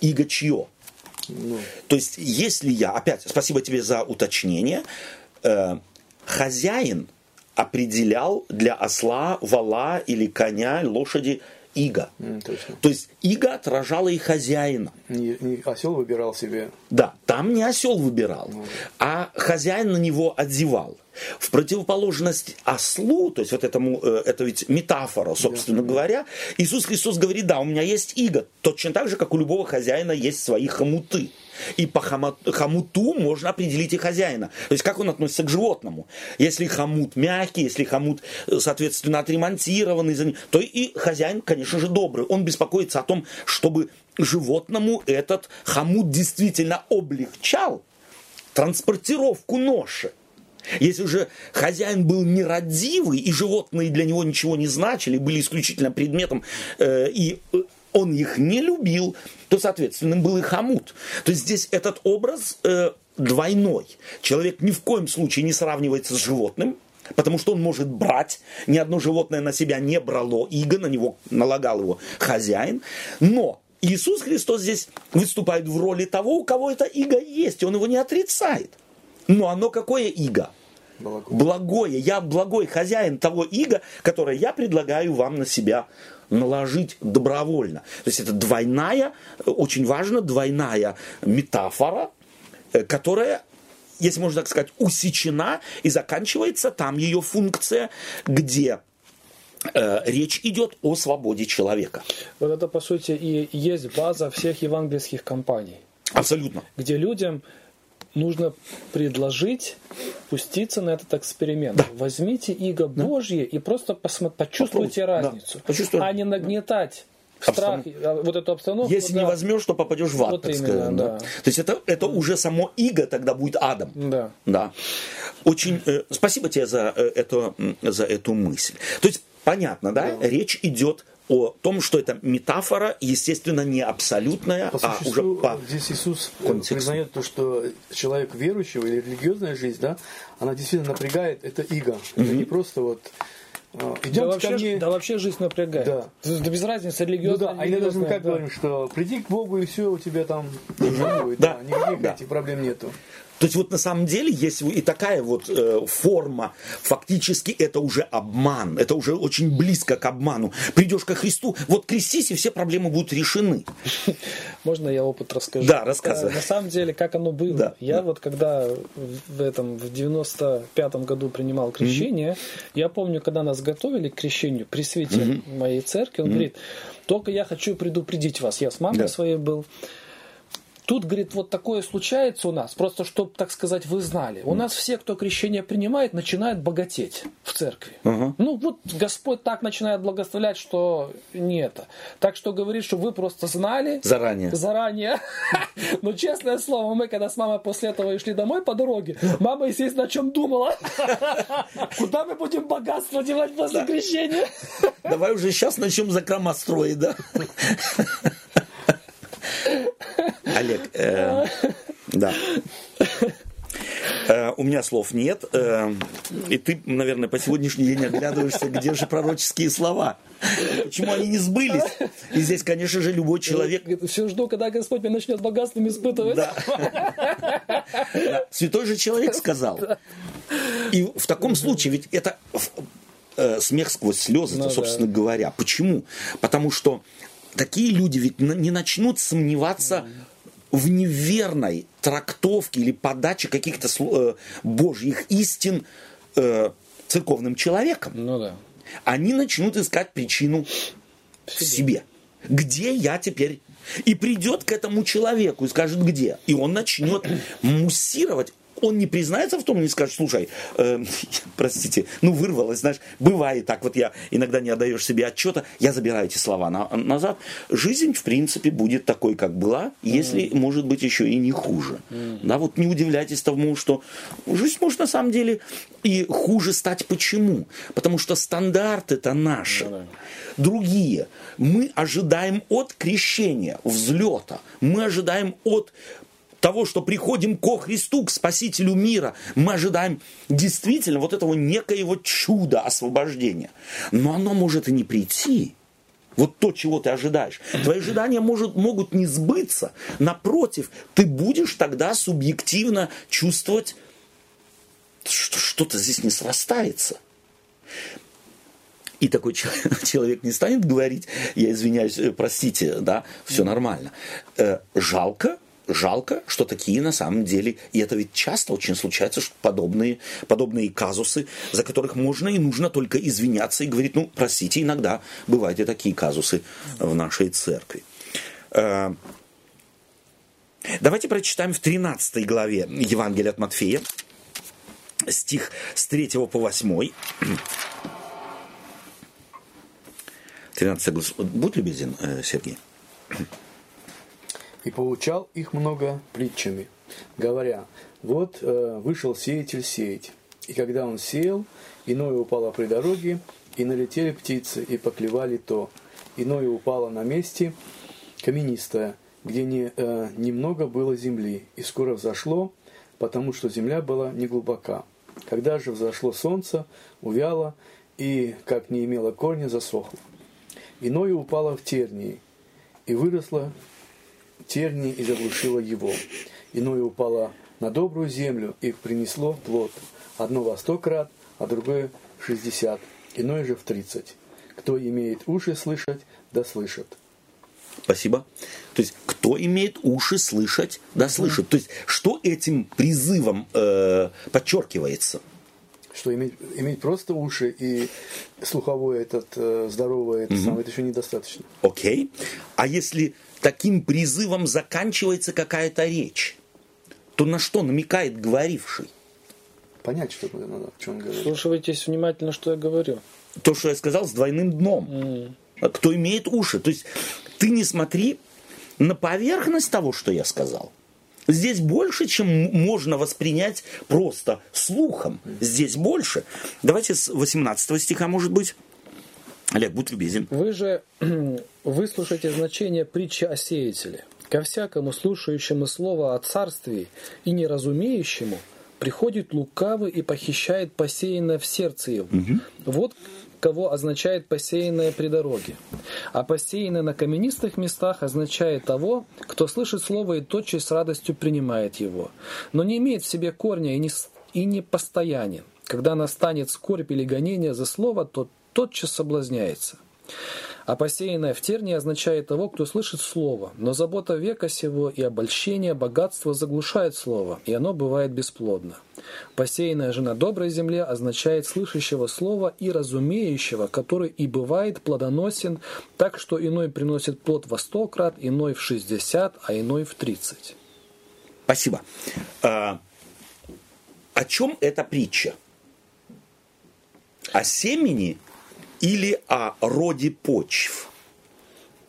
Иго чье? Ну. То есть, если я, опять, спасибо тебе за уточнение, э, хозяин определял для осла, вала или коня, лошади иго. Mm, То есть иго отражало и хозяина. Не, не осел выбирал себе. Да, там не осел выбирал, mm. а хозяин на него одевал. В противоположность ослу, то есть вот этому, э, это ведь метафора, собственно yeah. говоря, Иисус Христос говорит, да, у меня есть иго, точно так же, как у любого хозяина есть свои хомуты. И по хомуту можно определить и хозяина. То есть как он относится к животному. Если хомут мягкий, если хомут, э, соответственно, отремонтированный, то и хозяин, конечно же, добрый. Он беспокоится о том, чтобы животному этот хомут действительно облегчал транспортировку ноши. Если уже хозяин был нерадивый, и животные для него ничего не значили, были исключительно предметом, э, и э, он их не любил, то, соответственно, был и хомут. То есть здесь этот образ э, двойной. Человек ни в коем случае не сравнивается с животным, потому что он может брать, ни одно животное на себя не брало иго, на него налагал его хозяин, но Иисус Христос здесь выступает в роли того, у кого это иго есть, и он его не отрицает. Но оно какое иго? Благое. Благое. Я благой хозяин того иго, которое я предлагаю вам на себя наложить добровольно. То есть это двойная, очень важно, двойная метафора, э, которая если можно так сказать, усечена и заканчивается там ее функция, где э, речь идет о свободе человека. Вот это, по сути, и есть база всех евангельских кампаний. Абсолютно. Где людям нужно предложить пуститься на этот эксперимент. Да. Возьмите иго да. Божье и просто посмотри, почувствуйте Попробуй. разницу, да. а не нагнетать страх, Обстан... вот эту обстановку. Если да. не возьмешь, то попадешь в ад, вот так именно, сказать. Да. Да. То есть это, это уже само иго тогда будет адом. Да. да. Очень э, спасибо тебе за, э, это, за эту мысль. То есть понятно, да? да? Речь идет о том, что это метафора, естественно, не абсолютная, По а уже существу, по здесь Иисус контексту. признает то, что человек верующего или религиозная жизнь, да, она действительно напрягает, это иго. Это не просто вот э, Да идемте ко вообще, мне. да вообще жизнь напрягает. Да. Да без разницы, Ну религиозная, да, а иногда мы как да. говорим, что приди к Богу и все, у тебя там всё будет. Да. Да, никаких Да. этих проблем нету. То есть вот на самом деле есть и такая вот э, форма, фактически это уже обман, это уже очень близко к обману. Придешь ко Христу, вот крестись, и все проблемы будут решены. Можно я опыт расскажу? Да, рассказывай. Э, На самом деле, как оно было. Да, я да. вот когда в этом в 95-м году принимал крещение, я помню, когда нас готовили к крещению при свете моей церкви, он говорит, только я хочу предупредить вас, я с мамой Да. своей был. Тут, говорит, вот такое случается у нас, просто чтобы, так сказать, вы знали. У нас все, кто крещение принимает, начинают богатеть в церкви. Ага. Ну, вот Господь так начинает благословлять, что не это. Так что говорит, что вы просто знали, Заранее. Заранее. Но честное слово, мы когда с мамой после этого и шли домой по дороге, мама, естественно, о чем думала. Куда мы будем богатство девать после крещения? Давай уже сейчас начнем закрома строить, да? Олег, э, да. Э, у меня слов нет, э, и ты, наверное, по сегодняшний день оглядываешься, где же пророческие слова. Почему они не сбылись? И здесь, конечно же, любой человек Все жду, когда Господь меня начнет богатством испытывать. Да. Да. Святой же человек сказал. И в таком случае, ведь это э, смех сквозь слезы, Ну да. собственно говоря. Почему? Потому что такие люди ведь не начнут сомневаться в неверной трактовке или подаче каких-то э, божьих истин э, церковным человеком. Ну да. Они начнут искать причину в себе. Где я теперь? И придет к этому человеку и скажет, где. И он начнет муссировать. Он не признается в том, не скажет, слушай, э, простите, ну вырвалось, знаешь, бывает так, вот я иногда не отдаешь себе отчета, я забираю эти слова на- назад. Жизнь, в принципе, будет такой, как была, если, может быть, еще и не хуже. Да, вот не удивляйтесь тому, что жизнь может на самом деле и хуже стать. Почему? Потому что стандарты-то наши другие. Мы ожидаем от крещения, взлета. Мы ожидаем от того, что приходим ко Христу, к Спасителю мира. Мы ожидаем действительно вот этого некоего чуда освобождения. Но оно может и не прийти. Вот то, чего ты ожидаешь. Твои ожидания может, могут не сбыться. Напротив, ты будешь тогда субъективно чувствовать, что что-то здесь не срастается. И такой чел- человек не станет говорить, я извиняюсь, э, простите, да, все нормально. Э, Жалко, жалко, что такие на самом деле, и это ведь часто очень случается, что подобные, подобные казусы, за которых можно и нужно только извиняться и говорить, ну, простите, иногда бывают и такие казусы в нашей церкви. Э, Давайте прочитаем в 13 главе Евангелия от Матфея, стих с 3 по 8. 13 глава. Будь любезен, э, Сергей. И поучал их много притчами, говоря, вот э, вышел сеятель сеять. И когда он сеял, иное упало при дороге, и налетели птицы, и поклевали то. Иное упало на месте каменистое, где не, э, немного было земли, и скоро взошло, потому что земля была неглубока. Когда же взошло солнце, увяло, и, как не имело корня, засохло. Иное упало в тернии, и выросло терни и заглушило его. Иное упало на добрую землю и принесло плод. Одно во сто крат, а другое в шестьдесят, иное же в тридцать. Кто имеет уши слышать, да слышит. Спасибо. То есть, кто имеет уши слышать, да слышит. То есть, что этим призывом э, подчеркивается? Что иметь, иметь просто уши и слуховое этот э, здоровое, это, самое, это еще недостаточно. Окей. А если таким призывом заканчивается какая-то речь, то на что намекает говоривший? Понять, что надо, о чем он говорит. Слушайтесь внимательно, что я говорю. То, что я сказал, с двойным дном. А Кто имеет уши. То есть, ты не смотри на поверхность того, что я сказал. Здесь больше, чем можно воспринять просто слухом. Здесь больше. Давайте с 18 стиха, может быть. Олег, будь любезен. Вы же выслушайте значение притчи о сеятеле. Ко всякому слушающему слово о царстве и неразумеющему приходит лукавый и похищает посеянное в сердце его. Вот кого означает посеянное при дороге. А посеянное на каменистых местах означает того, кто слышит слово и тотчас с радостью принимает его, но не имеет в себе корня и не, и не постоянен. Когда настанет скорбь или гонение за слово, то тотчас соблазняется. А посеянное в тернии означает того, кто слышит слово, но забота века сего и обольщение богатства заглушает слово, и оно бывает бесплодно. Посеянная же на доброй земле означает слышащего слова и разумеющего, который и бывает плодоносен, так что иной приносит плод во сто крат, иной в шестьдесят, а иной в тридцать. Спасибо. А, о чем эта притча? О семени или о роде почв?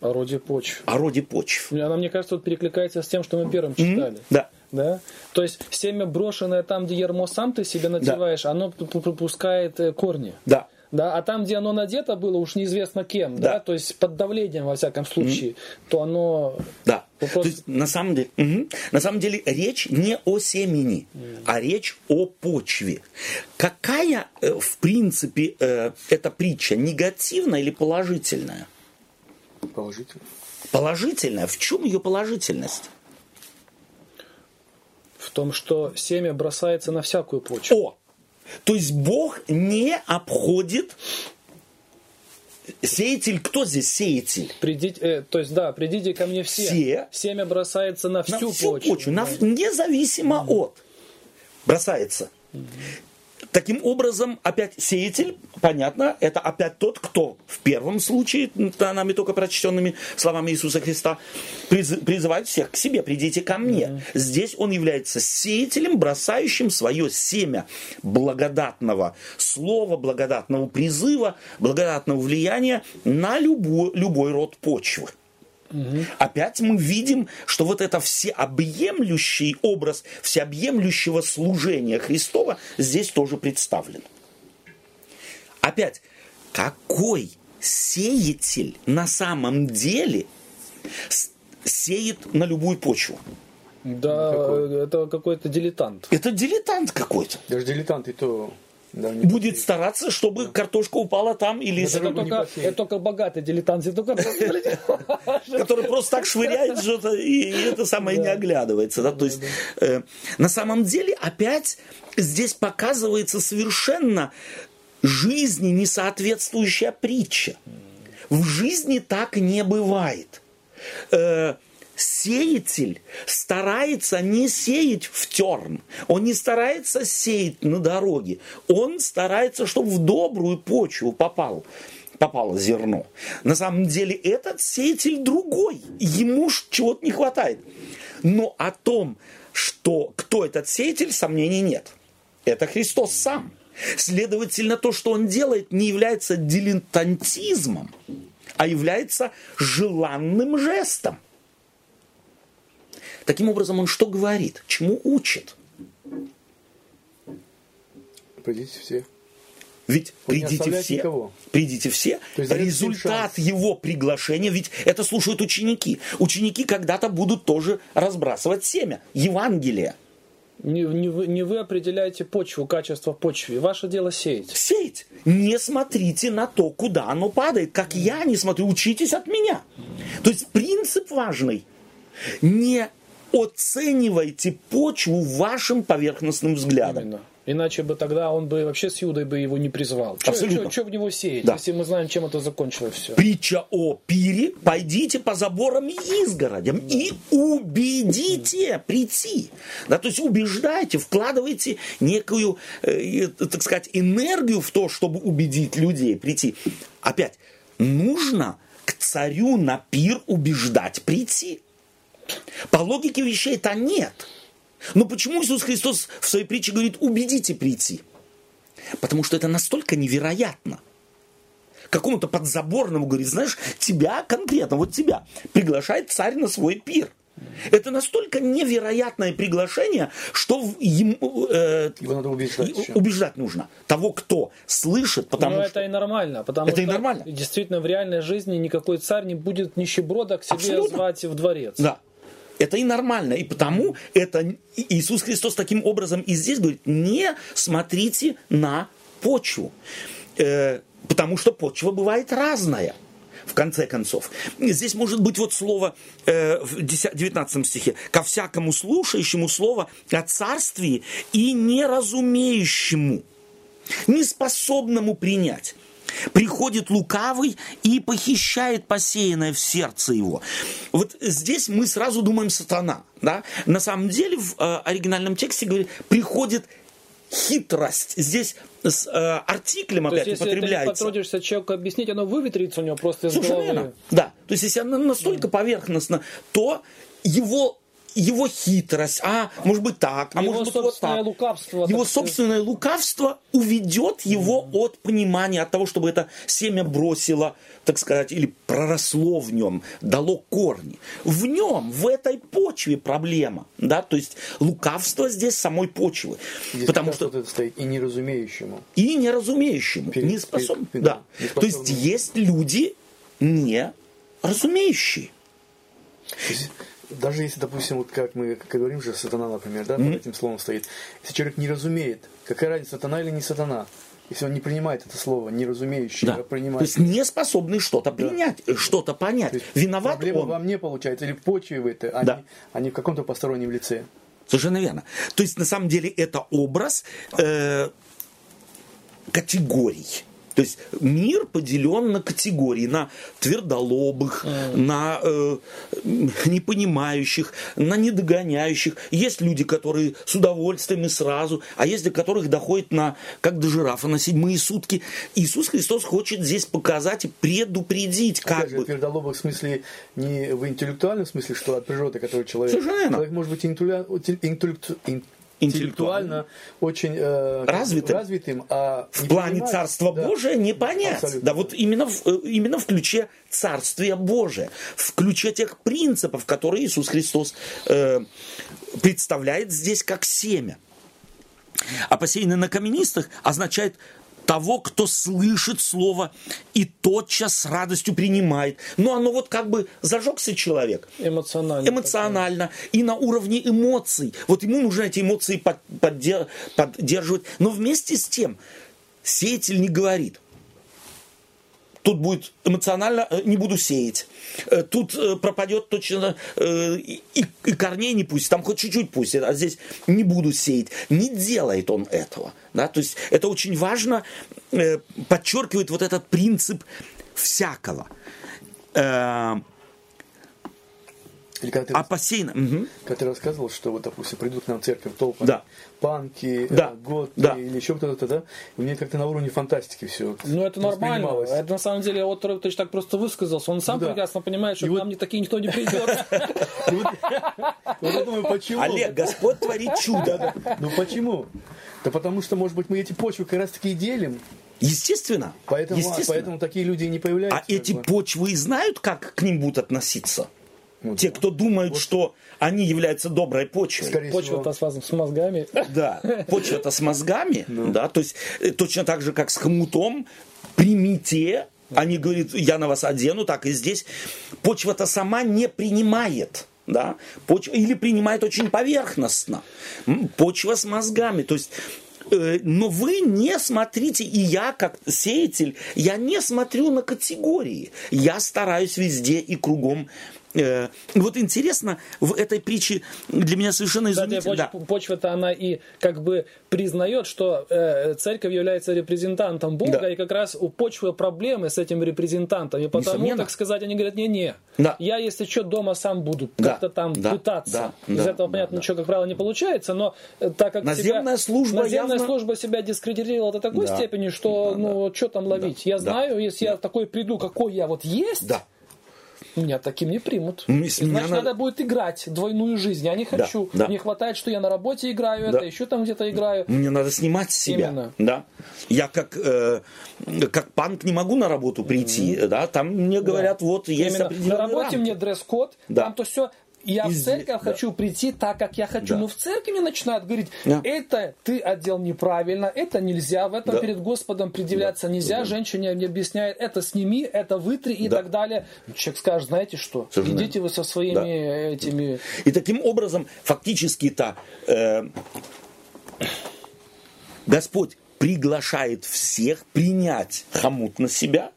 О роде почв. О роде почв. Она, мне кажется, вот перекликается с тем, что мы первым читали. Mm-hmm. Да. Да? То есть семя брошенное там, где ермо сам ты себе надеваешь, да. оно пропускает э, корни. Да. Да, а там, где оно надето было, уж неизвестно кем, да, да то есть под давлением, во всяком случае, mm-hmm. то оно... Да, вопрос... то есть, на, самом деле, угу. на самом деле речь не о семени, mm-hmm. а речь о почве. Какая, э, в принципе, э, эта притча, негативная или положительная? Положительная. Положительная? В чем ее положительность? В том, что семя бросается на всякую почву. О! То есть Бог не обходит Сеятель, кто здесь сеятель? Придите, э, то есть, да, придите ко мне все. Все. Семя бросается на всю, на всю почву. почву на, независимо mm от. Бросается. mm Таким образом, опять сеятель, понятно, это опять тот, кто в первом случае, нами только прочтенными словами Иисуса Христа, призывает всех к себе, придите ко мне. Mm-hmm. Здесь он является сеятелем, бросающим свое семя благодатного слова, благодатного призыва, благодатного влияния на любой, любой род почвы. Угу. Опять мы видим, что вот это всеобъемлющий образ всеобъемлющего служения Христова здесь тоже представлен. Опять, какой сеятель на самом деле сеет на любую почву? Да, Какой? это какой-то дилетант. Это дилетант какой-то. Даже дилетант и то да, будет посеять. стараться, чтобы да. картошка упала там или... Это, это, только, это только богатый дилетант, который просто так швыряет что-то и это самое не оглядывается. То есть э, на самом деле опять здесь показывается совершенно жизни несоответствующая притча. В жизни так не бывает э, сеятель старается не сеять в терн, он не старается сеять на дороге, он старается, чтобы в добрую почву попал попало зерно. На самом деле этот сеятель другой, ему чего-то не хватает. Но о том, что кто этот сеятель, сомнений нет. Это Христос сам. Следовательно, то, что он делает, не является дилетантизмом, а является желанным жестом. Таким образом, он что говорит? Чему учит? Придите все. Ведь он придите все, никого. придите все. Результат его приглашения, ведь это слушают ученики. Ученики когда-то будут тоже разбрасывать семя, Евангелие. Не, не, вы, не вы определяете почву, качество почвы. Ваше дело сеять. Сеять. Не смотрите на то, куда оно падает, как я не смотрю. Учитесь от меня. То есть принцип важный. Не оценивайте почву вашим поверхностным взглядом. Именно. Иначе бы тогда он бы вообще с Юдой бы его не призвал. Абсолютно. Что в него сеять, да. если мы знаем, чем это закончилось все? Притча о пире. Пойдите по заборам и изгородям да. и убедите прийти. Да, то есть убеждайте, вкладывайте некую, э, так сказать, энергию в то, чтобы убедить людей прийти. Опять, нужно к царю на пир убеждать прийти. По логике вещей это нет. Но почему Иисус Христос в своей притче говорит, убедите прийти? Потому что это настолько невероятно. Какому-то подзаборному говорит, знаешь, тебя конкретно, вот тебя, приглашает царь на свой пир. Это настолько невероятное приглашение, что ему, э, Его надо убеждать еще. убеждать нужно. Того, кто слышит, потому Но что... это и нормально, потому Это и что нормально. действительно в реальной жизни никакой царь не будет нищеброда к себе Абсолютно. звать в дворец. Да. Это и нормально. И потому это Иисус Христос таким образом и здесь говорит, не смотрите на почву. Э, потому что почва бывает разная. В конце концов. Здесь может быть вот слово э, в 10 19 стихе. «Ко всякому слушающему слово о царствии и неразумеющему, неспособному принять». Приходит лукавый и похищает посеянное в сердце его. Вот здесь мы сразу думаем сатана. Да? На самом деле в э, оригинальном тексте говорит, приходит хитрость. Здесь с э, артиклем То есть, опять если ты употребляется. потрудишься человеку объяснить, оно выветрится у него просто из Совершенно головы. верно. Да. То есть, если она настолько поверхностна, то его его хитрость, а может быть так, а Его может быть вот собственное так. лукавство, Его так собственное лукавство уведет его от понимания, от того, чтобы это семя бросило, так сказать, или проросло в нем, дало корни. В нем, в этой почве проблема, да, то есть лукавство здесь самой почвы, Здесь потому что стоит и неразумеющему. и неразумеющему, Перед- не способным. перед- да. То есть есть люди не разумеющие. То даже если, допустим, вот как мы как говорим же, сатана, например, да, под этим словом стоит. Если человек не разумеет, какая разница, сатана или не сатана? Если он не принимает это слово, неразумеющий, Да. а То принимает. есть не способный что-то принять, э, что-то понять. То Виноват проблема он. во мне получается, или этой, а, Да. не, а не в каком-то постороннем лице. Совершенно верно. То есть на самом деле это образ э, категорий. То есть мир поделен на категории, на твердолобых, на э, непонимающих, на недогоняющих. Есть люди, которые с удовольствием и сразу, а есть для которых доходит на, как до жирафа, на седьмые сутки. Иисус Христос хочет здесь показать и предупредить, как Опять же, бы. твердолобых в смысле не в интеллектуальном смысле, что от природы, который человек. Совершенно. Человек может быть интеллю- интеллекту- ин- интеллектуально очень э, Развитым. развитым, а в не плане Царства да. Божия не понять. Абсолютно. Да, вот именно в, э, именно в ключе Царствия Божия, в ключе тех принципов, которые Иисус Христос э, представляет здесь как семя. А посеянный на каменистых означает того, кто слышит слово и тотчас с радостью принимает. Но оно вот как бы зажегся человек, Эмоционально. эмоционально и на уровне эмоций. Вот ему нужно эти эмоции под- подде- поддерживать. Но вместе с тем сеятель не говорит. Тут будет эмоционально, э, не буду сеять. Э, Тут э, пропадет точно и, и- корней не пусть, там хоть чуть-чуть пусть, а здесь не буду сеять. Не делает он этого. Да? То есть это очень важно, подчеркивает вот этот принцип всякого. Э, Или когда ты, а мгм. когда ты рассказывал, что вот, допустим, придут к нам в церковь толпы, Да. панки, Да. э, готы Да. или еще кто-то, да? И мне как-то на уровне фантастики все. Ну, это нормально. Это на самом деле, вот Точ так просто высказался. Он сам Ну да. прекрасно понимает, что И к вот- нам не такие никто не придет. Вот я думаю, почему? Олег, Господь творит чудо. Ну почему? Да потому что, может быть, мы эти почвы как раз таки и делим. Естественно. Поэтому, естественно. поэтому такие люди и не появляются. А эти бы. почвы и знают, как к ним будут относиться? Ну Те, да. кто думают, что они являются доброй почвой. Скорее всего. Почва-то с, с мозгами. Да, почва-то с мозгами, да, то есть э, точно так же, как с хомутом, примите, они говорят, я на вас одену, так и здесь. Почва-то сама не принимает, да, почва, или принимает очень поверхностно. Почва с мозгами, то есть э, но вы не смотрите, и я, как сеятель, я не смотрю на категории. Я стараюсь везде и кругом. Э, Вот интересно, в этой притче для меня совершенно изумительно. да. поч- почва-то она и как бы признает, что э, церковь является репрезентантом Бога, Да. и как раз у почвы проблемы с этим репрезентантом. И потому, Несомненно. так сказать, они говорят, не-не, Да. я, если что, дома сам буду Да. как-то там Да. пытаться. Да. Из Да. этого, Да. понятно, Да. ничего, как правило, не получается, но э, так как Наземная себя- служба наземная явно- служба себя дискредитировала до такой Да. степени, что, ну, что там ловить? Я Да. знаю, если я такой приду, какой я вот есть, Да. Меня таким не примут. Значит, меня надо... надо- будет играть двойную жизнь. Я не хочу. да. Не хватает, что я на работе играю Да. это, еще там где-то играю. Мне надо снимать с себя. Именно. Да. Я как, э, как панк не могу на работу прийти. Да? Там мне говорят, вот есть Именно. На работе рамки. мне дресс-код, Да. там то все я в Из- церковь да. хочу прийти так, как я хочу. Да. Но в церкви мне начинают говорить, Да. это ты одел неправильно, это нельзя, в этом Да. перед Господом предъявляться нельзя, женщине не объясняет, это сними, это вытри и Да. так далее. Человек скажет, знаете что, Совершенно идите вы со своими Да. этими... И таким образом, фактически-то э, Господь приглашает всех принять хомут на себя,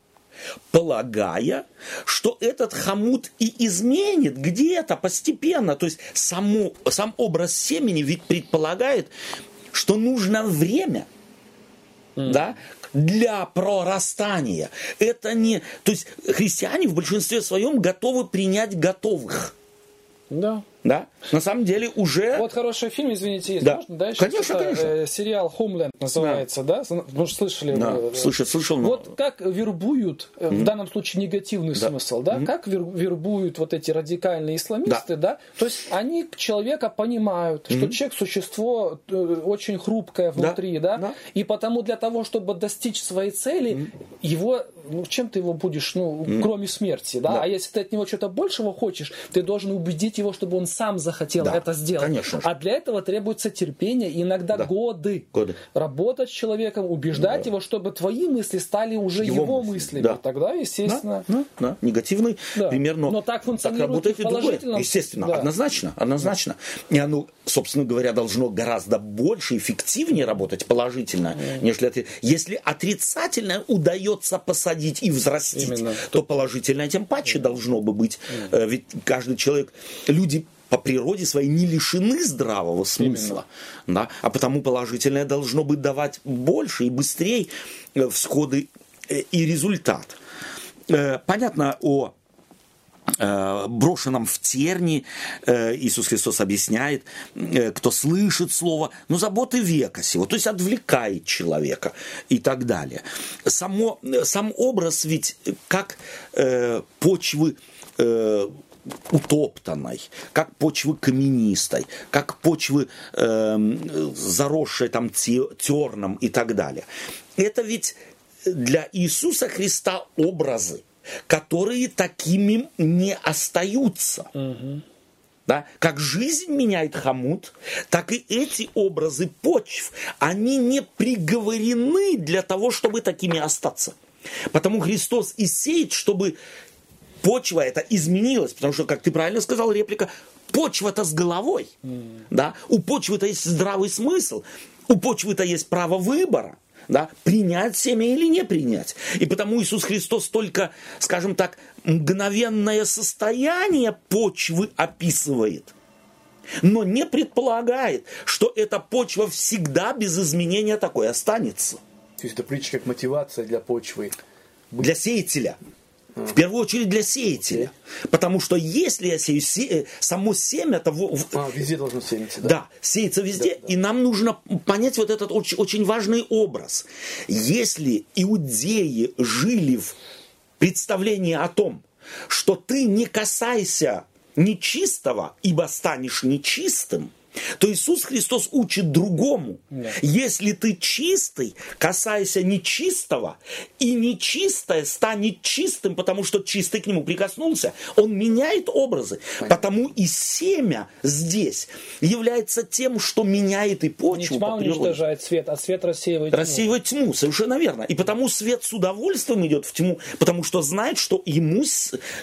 полагая, что этот хомут и изменит где-то постепенно. То есть само, сам образ семени ведь предполагает, что нужно время да, для прорастания. Это не... То есть христиане в большинстве своем готовы принять готовых. Да. Да? На самом деле уже... Вот хороший фильм, извините, есть. Да. Можно, да? Сейчас Конечно, это, конечно. э, сериал «Хоумленд» называется, да? Может, слышали? Да, вы? слышал, слышал. но- Вот как вербуют, э, в данном случае негативный смысл, да, как вер- вербуют вот эти радикальные исламисты, да, то есть они человека понимают, что человек существо э, очень хрупкое внутри, да, да. и потому для того, чтобы достичь своей цели, его, ну, чем ты его будешь, ну, кроме смерти, да? Да. а если ты от него что-то большего хочешь, ты должен убедить его, чтобы он сам захотел Да, это сделать. конечно. А для этого требуется терпение и иногда Да. годы. Годы. Работать с человеком, убеждать его, чтобы твои мысли стали уже Его его, мысли, мыслями. да. Тогда, естественно, Да, да, негативный Да. пример, но, Но так функционирует работает и другое. Естественно, да. однозначно, однозначно. И оно, собственно говоря, должно гораздо больше, эффективнее работать положительно, нежели отри- если отрицательное удается посадить и взрастить, Именно. то положительное тем паче должно бы быть. Э, Ведь каждый человек, люди по природе своей не лишены здравого смысла, да, а потому положительное должно быть давать больше и быстрее э, всходы э, и результат. Э, Понятно о брошенном в терни, Иисус Христос объясняет, кто слышит слово, но заботы века сего, то есть отвлекает человека и так далее. Само, сам образ ведь как почвы утоптанной, как почвы каменистой, как почвы э, заросшей там те- терном и так далее. Это ведь для Иисуса Христа образы, которые такими не остаются. Да? Как жизнь меняет хомут, так и эти образы почв, они не приговорены для того, чтобы такими остаться. Потому Христос и сеет, чтобы почва эта изменилась. Потому что, как ты правильно сказал, реплика, почва-то с головой. Да? У почвы-то есть здравый смысл, у почвы-то есть право выбора. Да, принять семя или не принять. И потому Иисус Христос только, скажем так, мгновенное состояние почвы описывает, но не предполагает, что эта почва всегда без изменения такой останется. То есть это притча как мотивация для почвы. Для сеятеля. В первую очередь для сеятеля. Потому что если я сею се- э, само семя, то А, везде должно сеяться, да? да, сеется везде, и нам нужно понять вот этот очень, очень важный образ. Если иудеи жили в представлении о том, что ты не касайся нечистого, ибо станешь нечистым, то Иисус Христос учит другому. Если ты чистый, касайся нечистого, и нечистое станет чистым, потому что чистый к нему прикоснулся. Он меняет образы. Потому и семя здесь является тем, что меняет и не почву тьма по уничтожает свет, а свет рассеивает тьму. Рассеивать тьму, совершенно верно. И потому свет с удовольствием идет в тьму, потому что знает, что ему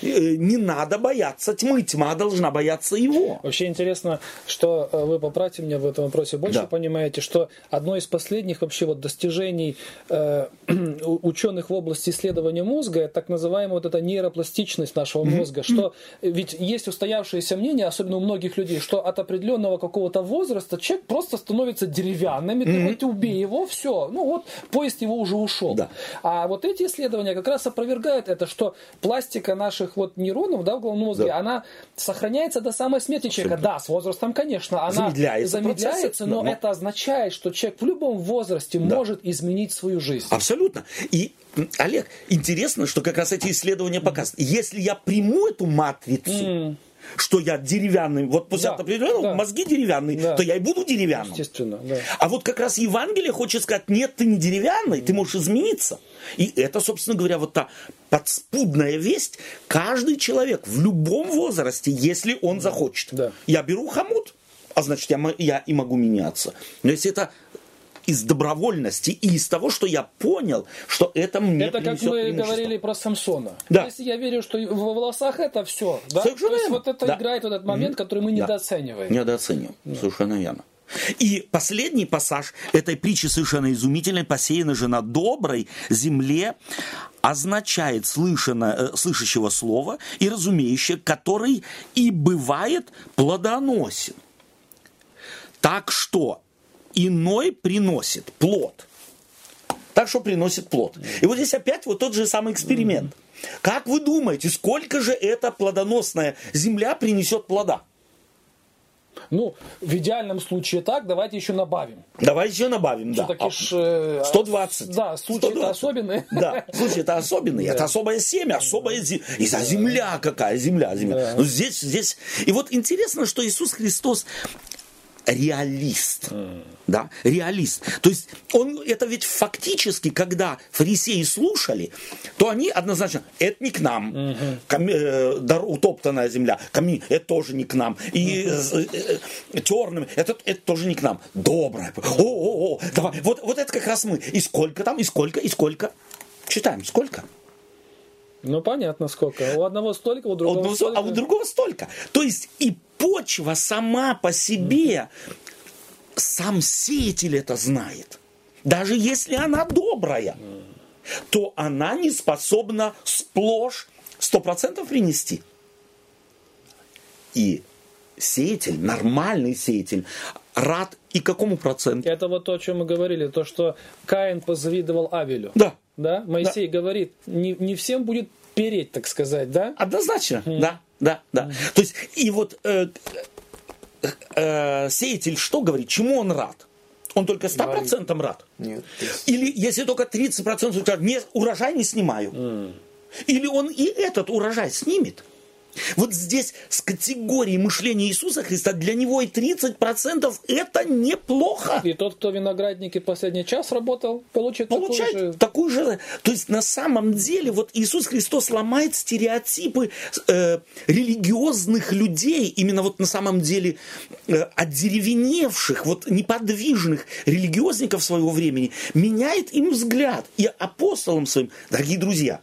э, не надо бояться тьмы, тьма должна бояться его. Вообще интересно, что э, вы поправьте меня в этом вопросе. Больше Да. понимаете, что одно из последних вообще вот достижений э, ученых в области исследования мозга, это так называемая вот эта нейропластичность нашего мозга, что ведь есть устоявшееся мнение, особенно у многих людей, что от определенного какого-то возраста человек просто становится деревянным, и ты хоть убей его, все, ну вот поезд его уже ушел. Да. А вот эти исследования как раз опровергают это, что пластика наших вот нейронов да, в головном мозге, Да. она сохраняется до самой смерти человека. Да, с возрастом, конечно, она Замедляется замедляется, но, но- это означает, что человек в любом возрасте может изменить свою жизнь. Абсолютно. И, Олег, интересно, что как раз эти исследования показывают. Если я приму эту матрицу, что я деревянный, вот после Да, определенного да. мозги деревянные, Да. то я и буду деревянным. Естественно, да. А вот как раз Евангелие хочет сказать, нет, ты не деревянный, ты можешь измениться. И это, собственно говоря, вот та подспудная весть. Каждый человек в любом возрасте, если он захочет. Да. Я беру хомут, а значит, я, я и могу меняться. Но если это из добровольности и из того, что я понял, что это мне Это как мы говорили про Самсона. Да. Если я верю, что в волосах это все, да? Совершенно то есть верно. вот это Да. играет вот этот момент, который мы Да. недооцениваем. Недооцениваем. Совершенно верно. И последний пассаж этой притчи совершенно изумительной, посеяна же на доброй земле, означает слышано, э, слышащего слова и разумеющего, который и бывает плодоносен. Так что иной приносит плод. Так что приносит плод. И вот здесь опять вот тот же самый эксперимент. Как вы думаете, сколько же эта плодоносная земля принесет плода? Ну, в идеальном случае так, давайте еще добавим. Давай еще добавим, да. Все-таки ж... э, 120. Да, случаи 120. особенные. Да, слушай, это особенный, это особое семя, особая земля. И за земля какая, земля, земля. Да. Ну, здесь, здесь. И вот интересно, что Иисус Христос реалист. Да, реалист. То есть он это ведь фактически, когда фарисеи слушали, то они однозначно, это не к нам. Кам- э, дар- утоптанная земля, камни, это тоже не к нам. И э, э, черным, это, это тоже не к нам. Доброе. О, о, о, давай. Вот, вот это как раз мы. И сколько там, и сколько, и сколько. Читаем, сколько? Ну, понятно, сколько. У одного столько, у У другого одного столько. а у другого столько. То есть и почва сама по себе, сам сеятель это знает. Даже если она добрая, то она не способна сплошь 100% принести. И сеятель, нормальный сеятель, рад и какому проценту? Это вот то, о чем мы говорили, то, что Каин позавидовал Авелю. Да, Да? Моисей говорит, не, не всем будет переть, так сказать, да? Однозначно, да, да, да. То есть, и вот э, э, сеятель что говорит, чему он рад? Он только 100% рад? Нет. Или если только 30% скажет, урожай не снимаю. Или он и этот урожай снимет. Вот здесь с категорией мышления Иисуса Христа для него и 30% это неплохо. И тот, кто в винограднике последний час работал, получит, получает такую же... такую же... То есть на самом деле вот Иисус Христос ломает стереотипы э, религиозных людей, именно вот на самом деле э, одеревеневших, вот неподвижных религиозников своего времени, меняет им взгляд. И апостолам своим, дорогие друзья,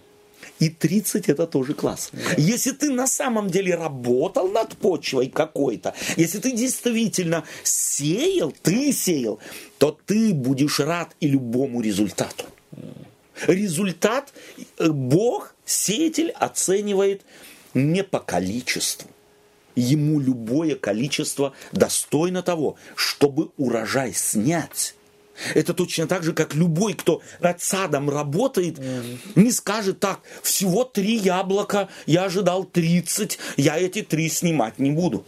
и 30 это тоже класс. Если ты на самом деле работал над почвой какой-то, если ты действительно сеял, ты сеял, то ты будешь рад и любому результату. Результат э, Бог, сеятель, оценивает не по количеству. Ему любое количество достойно того, чтобы урожай снять. Это точно так же, как любой, кто над садом работает, не скажет так, всего три яблока, я ожидал 30, я эти три снимать не буду.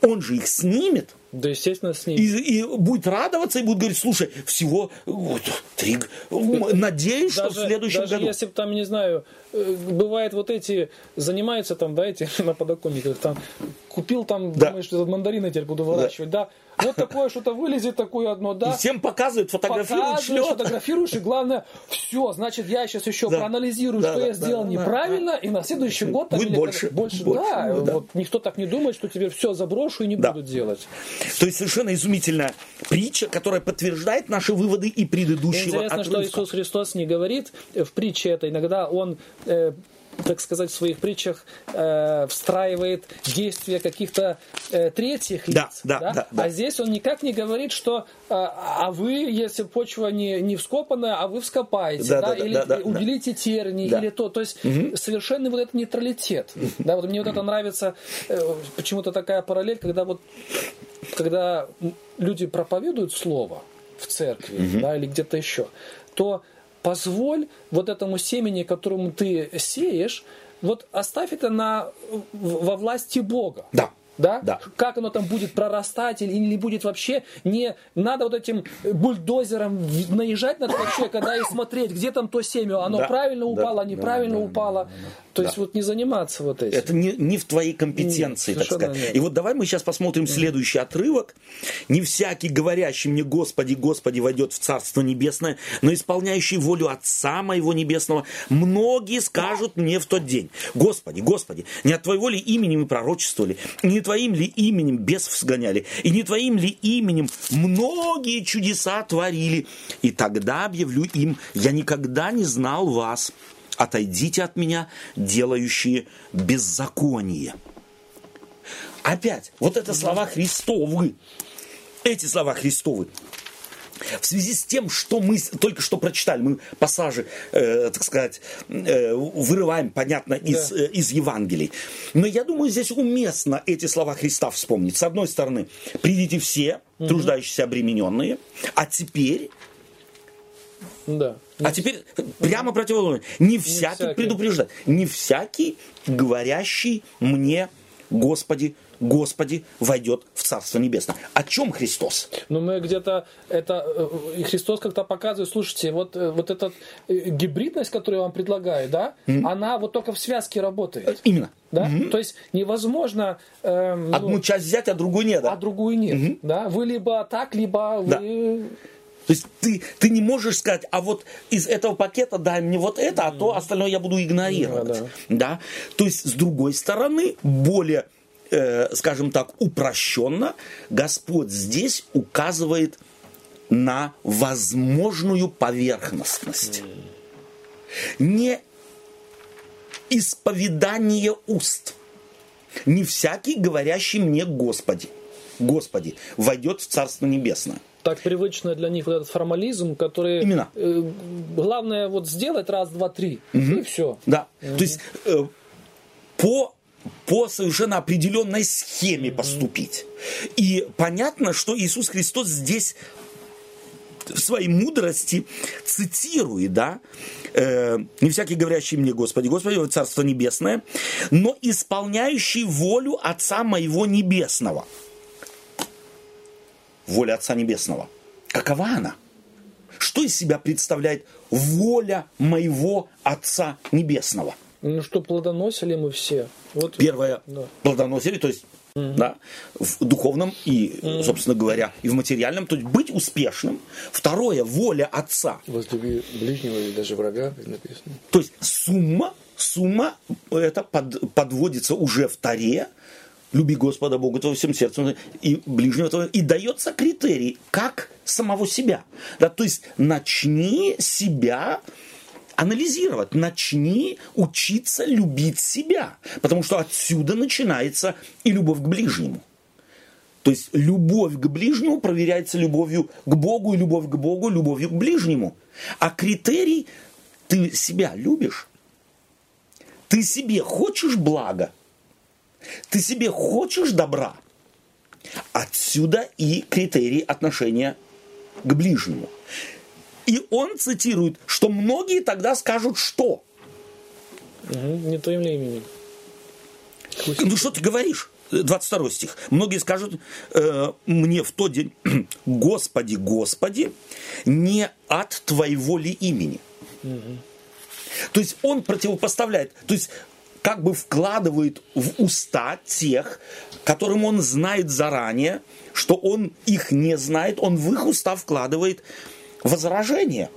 Он же их снимет, Да, естественно, с ним. и, и будет радоваться, и будет говорить, слушай, всего вот, три, надеюсь, что в следующем даже году. если бы там, не знаю, э, бывает вот эти, занимаются там, да, эти на подоконниках, там, купил там, Да. думаешь, что мандарины теперь буду выращивать, да. Вот такое что-то вылезет, такое одно, да. И всем показывает, фотографирует, Показываешь, шлет. фотографируешь, и главное, все, значит, я сейчас еще Да. проанализирую, Да, что да, я да, сделал да, неправильно, и на следующий год там Будет или больше, больше, больше, да, да. вот никто так не думает, что теперь все заброшу и не Да. буду делать. То есть совершенно изумительная притча, которая подтверждает наши выводы и предыдущего Интересно, что отрывка. Иисус Христос не говорит в притче это. Иногда Он, э, так сказать, в своих притчах э, встраивает действия каких-то э, третьих лиц. Да, да, да, да. А здесь Он никак не говорит, что э, а вы, если почва не, не вскопанная, а вы вскопаете. Да, Да, да, да, или да, да, да. уделите терни, Да. или то. То есть совершенный вот этот нейтралитет. Да, вот мне вот это нравится, э, почему-то такая параллель, когда вот когда люди проповедуют слово в церкви да, или где-то еще, то позволь вот этому семени, которому ты сеешь, вот оставь это на, во власти Бога. Да. Да? Да. Как оно там будет прорастать или не будет вообще. Не надо вот этим бульдозером наезжать на этого человека, да, и смотреть, где там то семя, оно Да. правильно Да. упало, неправильно Да, да, упало. То есть Да. вот не заниматься вот этим. Это не, не в твоей компетенции, Нет, так сказать. нет. И вот давай мы сейчас посмотрим следующий отрывок. «Не всякий, говорящий мне, Господи, Господи, войдет в Царство Небесное, но исполняющий волю Отца моего Небесного, многие скажут мне в тот день, Господи, Господи, не от Твоего ли имени мы пророчествовали, не Твоим ли именем бесов сгоняли, и не Твоим ли именем многие чудеса творили, и тогда объявлю им, я никогда не знал вас, отойдите от меня, делающие беззаконие. Опять, вот это слова Христовы. Эти слова Христовы. В связи с тем, что мы только что прочитали, мы пассажи, э, так сказать, э, вырываем, понятно, из, Да. э, из Евангелий. Но я думаю, здесь уместно эти слова Христа вспомнить. С одной стороны, придите все, труждающиеся обремененные, а теперь Да. а теперь прямо противоположно. Не всякий, всякий. предупреждает. Не всякий, говорящий мне, Господи, Господи, войдет в Царство Небесное. О чем Христос? Но мы где-то это э, и Христос как-то показывает, слушайте, вот э, вот эта э, гибридность, которую я вам предлагаю, да, она вот только в связке работает, Именно. да. То есть невозможно эм, ну, Одну часть взять, а другую нет. да? а другую нет, да. Вы либо так, либо Да. вы То есть ты, ты не можешь сказать, а вот из этого пакета дай мне вот это, а то остальное я буду игнорировать. Да, Да, То есть, с другой стороны, более, э, скажем так, упрощенно, Господь здесь указывает на возможную поверхностность. Не исповедание уст. Не всякий, говорящий мне Господи, Господи, войдет в Царство Небесное. так привычно для них вот этот формализм, который Именно. э, главное вот сделать раз, два, три и все. Да. То есть э, по по совершенно определенной схеме поступить. И понятно, что Иисус Христос здесь в своей мудрости цитирует, да, э, не всякий говорящий мне, Господи, Господи, вот Царство Небесное, но исполняющий волю Отца моего Небесного. Воля Отца Небесного. Какова она? Что из себя представляет воля моего Отца Небесного? Ну что плодоносили мы все. Вот Первое Да. плодоносили, то есть да, в духовном и, собственно говоря, и в материальном, то есть быть успешным. Второе, воля Отца. Возлюби ближнего или даже врага, как написано. То есть сумма, сумма это под- подводится уже в Таре, люби Господа Бога твоего всем сердцем и ближнего твоего, и дается критерий, как самого себя. Да, то есть начни себя анализировать, начни учиться любить себя, потому что отсюда начинается и любовь к ближнему. То есть любовь к ближнему проверяется любовью к Богу, и любовь к Богу любовью к ближнему. А критерий ты себя любишь? Ты себе хочешь блага? Ты себе хочешь добра? Отсюда и критерий отношения к ближнему. И он цитирует, что многие тогда скажут, что? Мгм, не твоим ли именем. Ну что ты говоришь? 22 стих. Многие скажут э, мне в тот день, Господи, Господи, не от Твоего ли имени? То есть он противопоставляет, то есть как бы вкладывает в уста тех, которым он знает заранее, что он их не знает, он в их уста вкладывает возражение.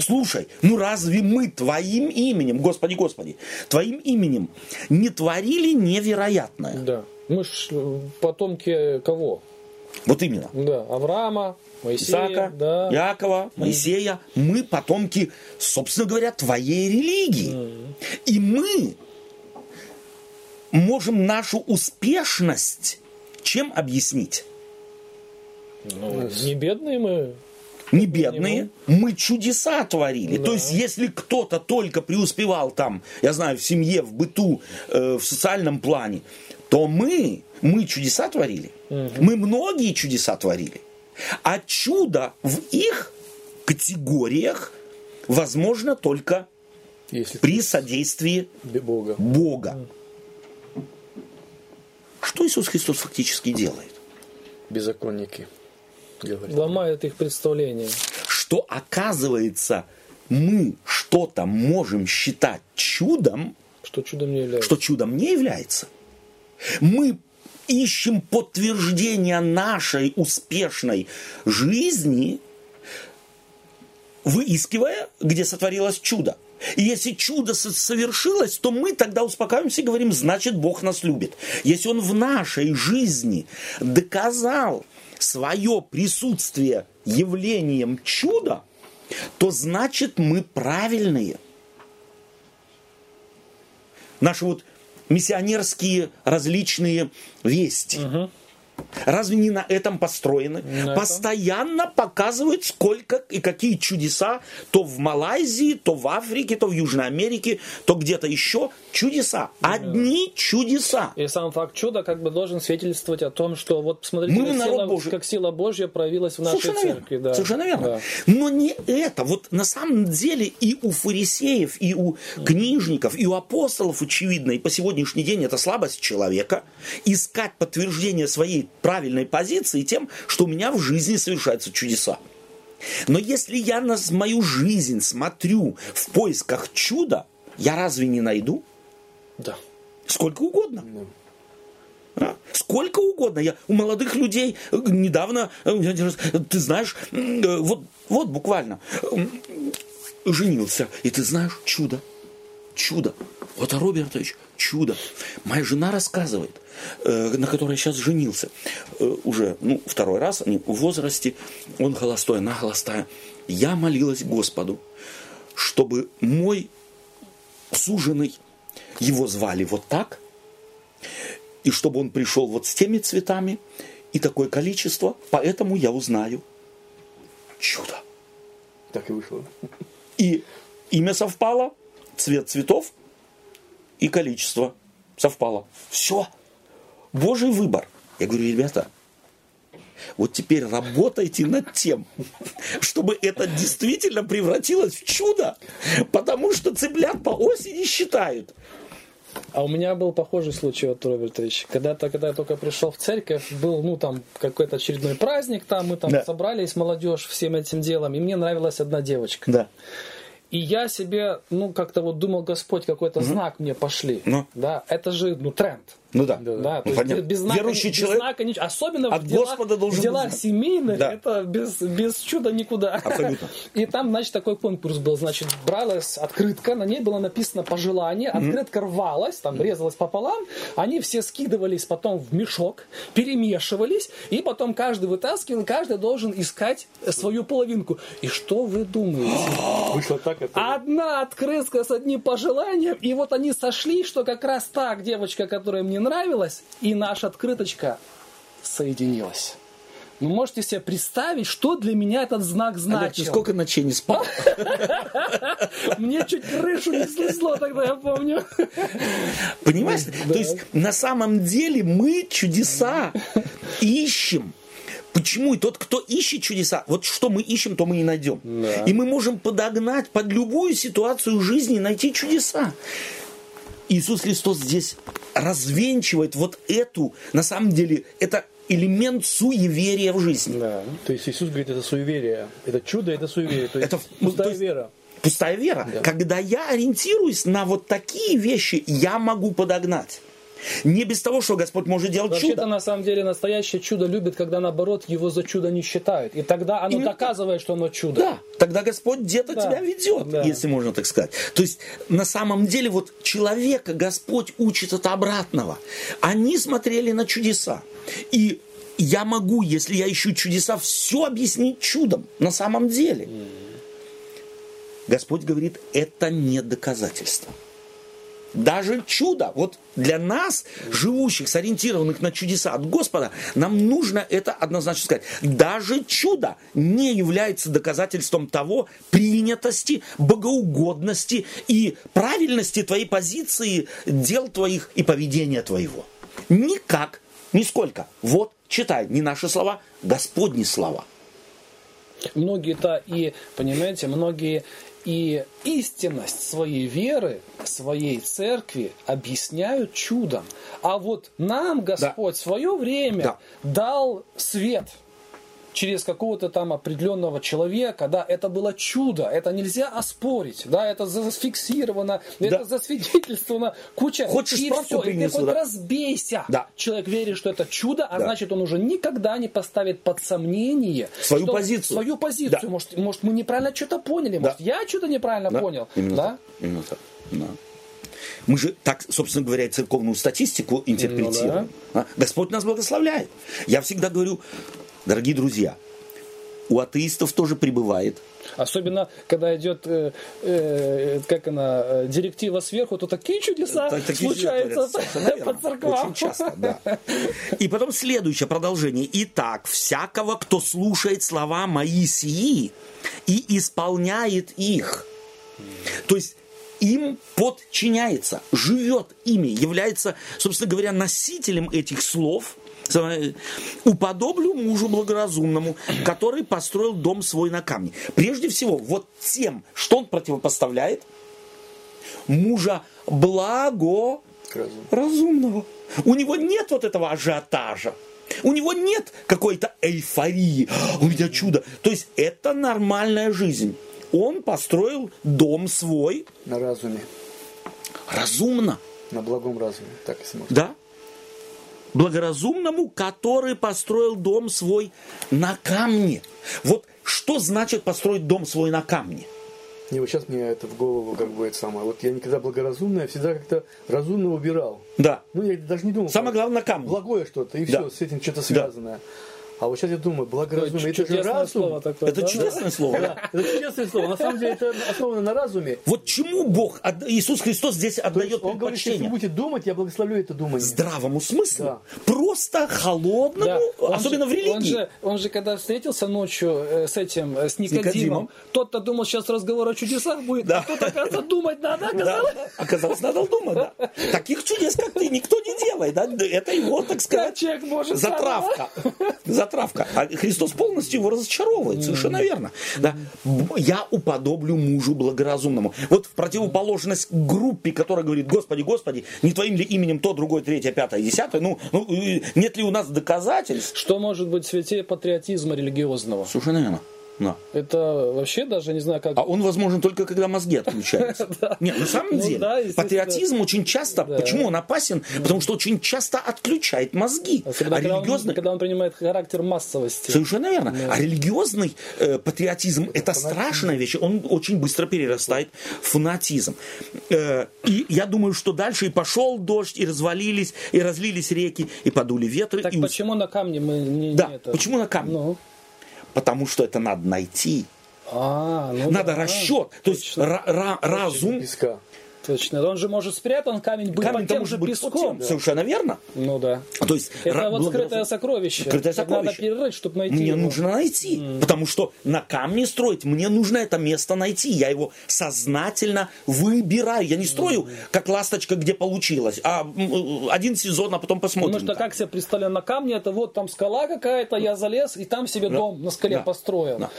Слушай, ну разве мы твоим именем, Господи, Господи, твоим именем не творили невероятное? Да. Мы ж э, потомки кого? Вот именно. Да, Авраама, Моисея, Исаака, да. Якова, Моисея, мы потомки, собственно говоря, твоей религии. И мы можем нашу успешность чем объяснить? Ну, не бедные мы. Не бедные, мы чудеса творили. То есть, если кто-то только преуспевал там, я знаю, в семье, в быту, э, в социальном плане, то мы, мы чудеса творили. Мы многие чудеса творили. А чудо в их категориях возможно только Если при содействии Бога. Бога. Что Иисус Христос фактически делает? Беззаконники, говорит. Ломает их представление. Что оказывается, мы что-то можем считать чудом, Что чудом не является. что чудом не является. Мы ищем подтверждение нашей успешной жизни, выискивая, где сотворилось чудо. И если чудо со- совершилось, то мы тогда успокаиваемся и говорим, значит, Бог нас любит. Если Он в нашей жизни доказал свое присутствие явлением чуда, то значит, мы правильные. Наши вот миссионерские различные вести. Разве не на этом построены? На этом. Постоянно показывают, сколько и какие чудеса то в Малайзии, то в Африке, то в Южной Америке, то где-то еще. Чудеса. Одни чудеса. И сам факт чуда как бы должен свидетельствовать о том, что вот посмотрите, Мы как, сила, Божий. как сила Божья проявилась в нашей Совершенно церкви. верно. Да. Совершенно верно. Да. Но не это. Вот на самом деле и у фарисеев, и у книжников, и у апостолов, очевидно, и по сегодняшний день это слабость человека, искать подтверждение своей правильной позиции тем, что у меня в жизни совершаются чудеса. Но если я на мою жизнь смотрю в поисках чуда, я разве не найду? Да. Сколько угодно. А? Сколько угодно. Я у молодых людей э, недавно, э, ты знаешь, э, вот, вот буквально женился, и ты знаешь, чудо, чудо. Вот а Робертович, чудо. Моя жена рассказывает, э, на которой я сейчас женился, э, уже, ну, второй раз, они в возрасте, он холостой, она холостая. Я молилась Господу, чтобы мой суженый, его звали вот так, и чтобы он пришел вот с теми цветами, и такое количество, поэтому я узнаю чудо. Так и вышло. И имя совпало, цвет цветов и количество совпало. Все. Божий выбор. Я говорю, ребята, вот теперь работайте над тем, чтобы это действительно превратилось в чудо, потому что цыплят по осени считают. А у меня был похожий случай, вот, Робертович. Когда-то, когда я только пришел в церковь, был, ну, там, какой-то очередной праздник, там мы там Да. собрались, молодежь, всем этим делом, и мне нравилась одна девочка. Да. И я себе, ну, как-то вот думал, Господь, какой-то знак мне пошли. Ну. Да, это же, ну, тренд. Ну да. Да, Да, то Ну, есть понятно. без знака, Верующий без человек знака ничего. Особенно от в делах, Господа должен в делах быть семейных, Да. это без, без чуда никуда. Абсолютно. И там, значит, такой конкурс был. Значит, бралась открытка, на ней было написано пожелание, открытка рвалась, там резалась пополам, они все скидывались потом в мешок, перемешивались, и потом каждый вытаскивал, и каждый должен искать свою половинку. И что вы думаете? Вышло так, это... Одна открытка с одним пожеланием, и вот они сошли, что как раз та девочка, которая мне нравилась, и наша открыточка соединилась. Вы можете себе представить, что для меня этот знак Олег, значил? сколько ночей не спал? Мне чуть крышу не снесло тогда, я помню. Понимаешь? То есть на самом деле мы чудеса ищем. Почему? И тот, кто ищет чудеса, вот что мы ищем, то мы и найдем. Да. И мы можем подогнать под любую ситуацию жизни найти чудеса. Иисус Христос здесь развенчивает вот эту, на самом деле, это элемент суеверия в жизни. Да. То есть Иисус говорит, это суеверие. Это чудо, это суеверие. То есть Это, пустая то есть- вера. Пустая вера. Да. Когда я ориентируюсь на вот такие вещи, я могу подогнать. Не без того, что Господь может делать Вообще-то, чудо. на самом деле, настоящее чудо любит, когда, наоборот, его за чудо не считают. И тогда оно Именно так. доказывает, что оно чудо. Да, тогда Господь где-то Да. тебя ведет, Да. если можно так сказать. То есть, на самом деле, вот человека Господь учит от обратного. Они смотрели на чудеса. И я могу, если я ищу чудеса, все объяснить чудом. На самом деле. Господь говорит, это не доказательство. Даже чудо, вот для нас, живущих, сориентированных на чудеса от Господа, нам нужно это однозначно сказать. Даже чудо не является доказательством того принятости, богоугодности и правильности твоей позиции, дел твоих и поведения твоего. Никак, нисколько. Вот, читай, не наши слова, Господни слова. Многие-то и, понимаете, многие и истинность своей веры, своей церкви объясняют чудом. А вот нам Господь в свое время Да. дал свет через какого-то там определенного человека, да, это было чудо, это нельзя оспорить, да, это зафиксировано, это засвидетельствовано, куча, Хочешь и справку всё, и ты принесу, да? разбейся. Да. Человек верит, что это чудо, а Да. значит, он уже никогда не поставит под сомнение Свою что- позицию. Свою позицию. Да. Может, может, мы неправильно что-то поняли, может, я что-то неправильно Да, понял. Именно да? так. Именно так. Да. Мы же так, собственно говоря, и церковную статистику интерпретируем. А? Господь нас благословляет. Я всегда говорю, дорогие друзья, у атеистов тоже пребывает. Особенно, когда идет, э, э, как она, э, директива сверху, то такие чудеса Так- такие случаются чудеса по церквам. Очень часто, да. И потом следующее продолжение. Итак, всякого, кто слушает слова мои сии и исполняет их. То есть им подчиняется, живет ими, является, собственно говоря, носителем этих слов, уподоблю мужу благоразумному, который построил дом свой на камне. Прежде всего, вот тем, что он противопоставляет, мужа благо Разум. разумного. У него нет вот этого ажиотажа. У него нет какой-то эйфории. «А, У меня чудо. То есть это нормальная жизнь. Он построил дом свой На разуме. разумно. На благом разуме. Так если можно. Да? Благоразумному, который построил дом свой на камне. Вот что значит построить дом свой на камне? Не, вот сейчас мне это в голову как бы это самое. Вот я никогда благоразумно, я всегда как-то разумно убирал. Да. Ну, я даже не думал. Самое главное на камне. Благое что-то, и Да. все, с этим что-то связанное. А вот сейчас я думаю, благоразумие, это же Чудесное разум. слово такое, Это да? чудесное слово. да? Да, это чудесное слово. На самом деле это основано на разуме. Вот чему Бог, Иисус Христос здесь отдает он говорит, что если вы будете думать, я благословлю это думание. Здравому смыслу. Да. Просто холодному, Да. Особенно же- в религии. Он же, он же когда встретился ночью э, с этим, э, с Никодимом, Никодимом. тот-то думал, сейчас разговор о чудесах будет, Да. а тут, оказывается, думать надо, Да, оказалось. оказалось, надо думать, да. Таких чудес, как ты, никто не делает, да. Это его, так сказать, человек может затравка. Затравка. А Христос полностью его разочаровывает, совершенно верно. Да. Я уподоблю мужу благоразумному. Вот в противоположность группе, которая говорит, Господи, Господи, не твоим ли именем то, другое, третье, пятое, десятое, ну, ну, и нет ли у нас доказательств? Что может быть святее патриотизма религиозного? Совершенно верно. Да. Это вообще даже не знаю, как... А он возможен только когда мозги отключаются. Нет, на самом Ну деле, патриотизм очень часто, почему он опасен? Потому что очень часто отключает мозги. А религиозный... когда он принимает характер массовости. Совершенно верно. А религиозный э, патриотизм это страшная вещь. Он очень быстро перерастает в фанатизм. Э, и я думаю, что дальше и пошел дождь, и развалились, и разлились реки, и подули ветры. Так почему на камне мы не... Да, почему на камне? Потому что это надо найти. а, ну Надо да, расчет. То есть ра- ра- разум. Песка. Точно. Он же может спрятан камень быть Камень под тем же песком. тем. Совершенно верно. Ну да. То есть Это ра- вот благоразум- скрытое сокровище. Скрытое Это Надо сокровище. перерыть, чтобы найти Мне его. нужно найти, потому что на камне строить мне нужно это место найти. Я его сознательно выбираю. Я не строю как ласточка, где получилось, а м, один сезон, а потом посмотрим. Потому что как себе представляю, на камне это вот там скала какая-то, я залез, и там себе дом на скале Да. построил. Да.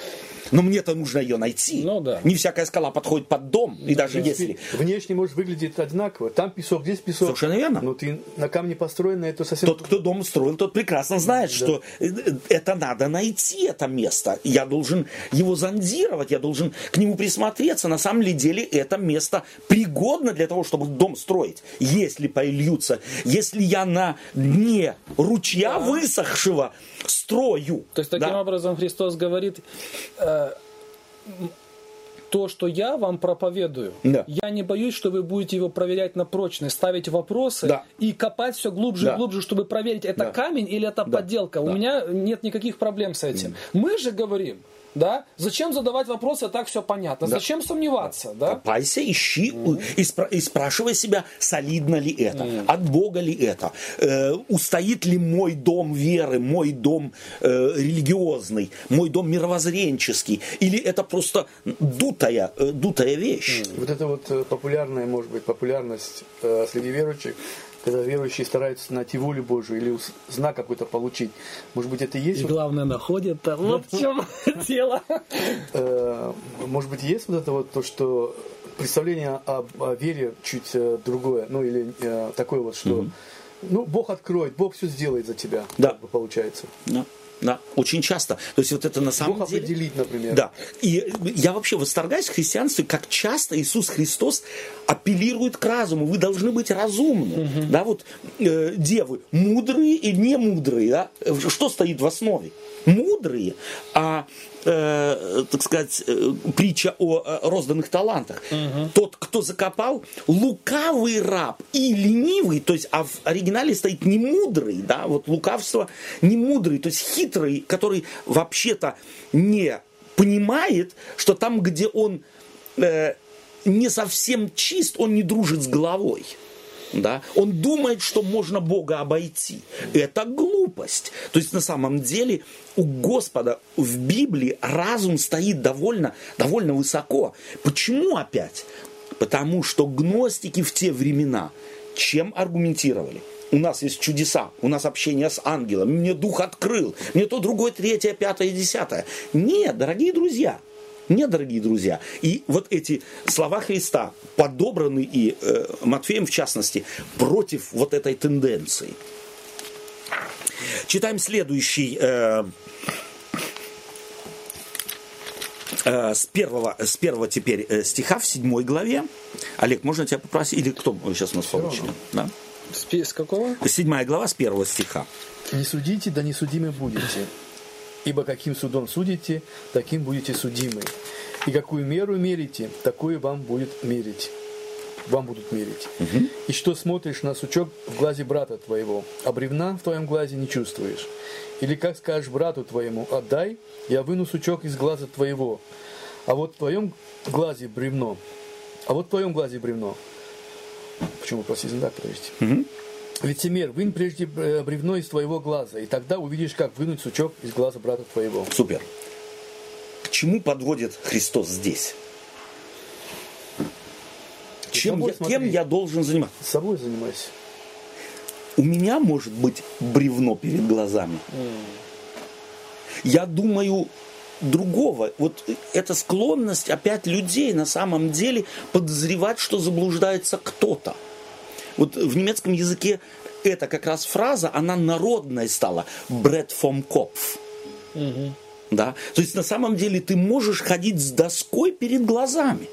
Но мне-то нужно ее найти. Ну да. Не всякая скала подходит под дом, и даже если. Внешне может выглядеть одинаково. Там песок, здесь песок. Совершенно верно. Но ты на камне построено, это совсем... Тот, кто дом строил, тот прекрасно знает, что э, это надо найти, это место. Я должен его зондировать, я должен к нему присмотреться. На самом ли деле это место пригодно для того, чтобы дом строить. Если польются, если я на дне ручья высохшего строю. То есть таким да? образом Христос говорит, э, то, что я вам проповедую, Да. я не боюсь, что вы будете его проверять на прочность, ставить вопросы Да. и копать все глубже Да. и глубже, чтобы проверить, это Да. камень или это Да. подделка. У Да. меня нет никаких проблем с этим. Мы же говорим, да, зачем задавать вопросы, так все понятно. Да. Зачем сомневаться, да? Копайся, ищи и, спра- и спрашивай себя, солидно ли это, от Бога ли это, э, устоит ли мой дом веры, мой дом э, религиозный, мой дом мировоззренческий, или это просто дутая, э, дутая вещь. Вот это вот э, популярная, может быть, популярность э, среди верующих, когда верующие стараются найти волю Божию или знак какой-то получить. Может быть, это и есть И вот главное, находят там. Вот в чем дело. Э, может быть, есть вот это вот то, что представление об, о вере чуть э, другое, ну или э, такое вот, что ну Бог откроет, Бог все сделает за тебя, Да. как бы получается. Да, да, очень часто. То есть вот это на самом Бог деле... определит, например. Да. И я вообще восторгаюсь в христианстве, как часто Иисус Христос апеллирует к разуму. Вы должны быть разумны. Да, вот э, девы, мудрые и не мудрые. Да? Что стоит в основе? Мудрые, а э, так сказать, э, притча о э, розданных талантах. Тот, кто закопал, лукавый раб и ленивый, то есть, а в оригинале стоит не мудрый, да, вот лукавство не мудрый, то есть хитрый, который вообще-то не понимает, что там, где он э, не совсем чист, он не дружит с головой. Да? Он думает, что можно Бога обойти. Это глупость. То есть на самом деле у Господа в Библии разум стоит довольно, довольно высоко. Почему опять? Потому что гностики в те времена чем аргументировали? У нас есть чудеса, у нас общение с ангелом, мне дух открыл, мне то другое, третье, пятое, десятое. Нет, дорогие друзья, нет, дорогие друзья. И вот эти слова Христа подобраны и э, Матфеем в частности против вот этой тенденции. Читаем следующий э, э, с первого, с первого теперь э, стиха в седьмой главе. Олег, можно тебя попросить? Или кто сейчас у нас получил? Да? С С какого? Седьмая глава с первого стиха. Не судите, да не судимы будете. Ибо каким судом судите, таким будете судимы. И какую меру мерите, такую вам будет мерить. Вам будут мерить. И что смотришь на сучок в глазе брата твоего, а бревна в твоем глазе не чувствуешь? Или как скажешь брату твоему, отдай, я выну сучок из глаза твоего, а вот в твоем глазе бревно, а вот в твоем глазе бревно. Почему просто так провести? Лицемер, вынь прежде э, бревно из твоего глаза, и тогда увидишь, как вынуть сучок из глаза брата твоего. Супер. К чему подводит Христос здесь? Чем я, кем смотри. я должен заниматься? С собой занимайся. У меня может быть бревно перед глазами. Я думаю другого. Вот эта склонность опять людей на самом деле подозревать, что заблуждается кто-то. Вот в немецком языке эта как раз фраза, она народной стала. Бред vom Kopf. Да? То есть на самом деле ты можешь ходить с доской перед глазами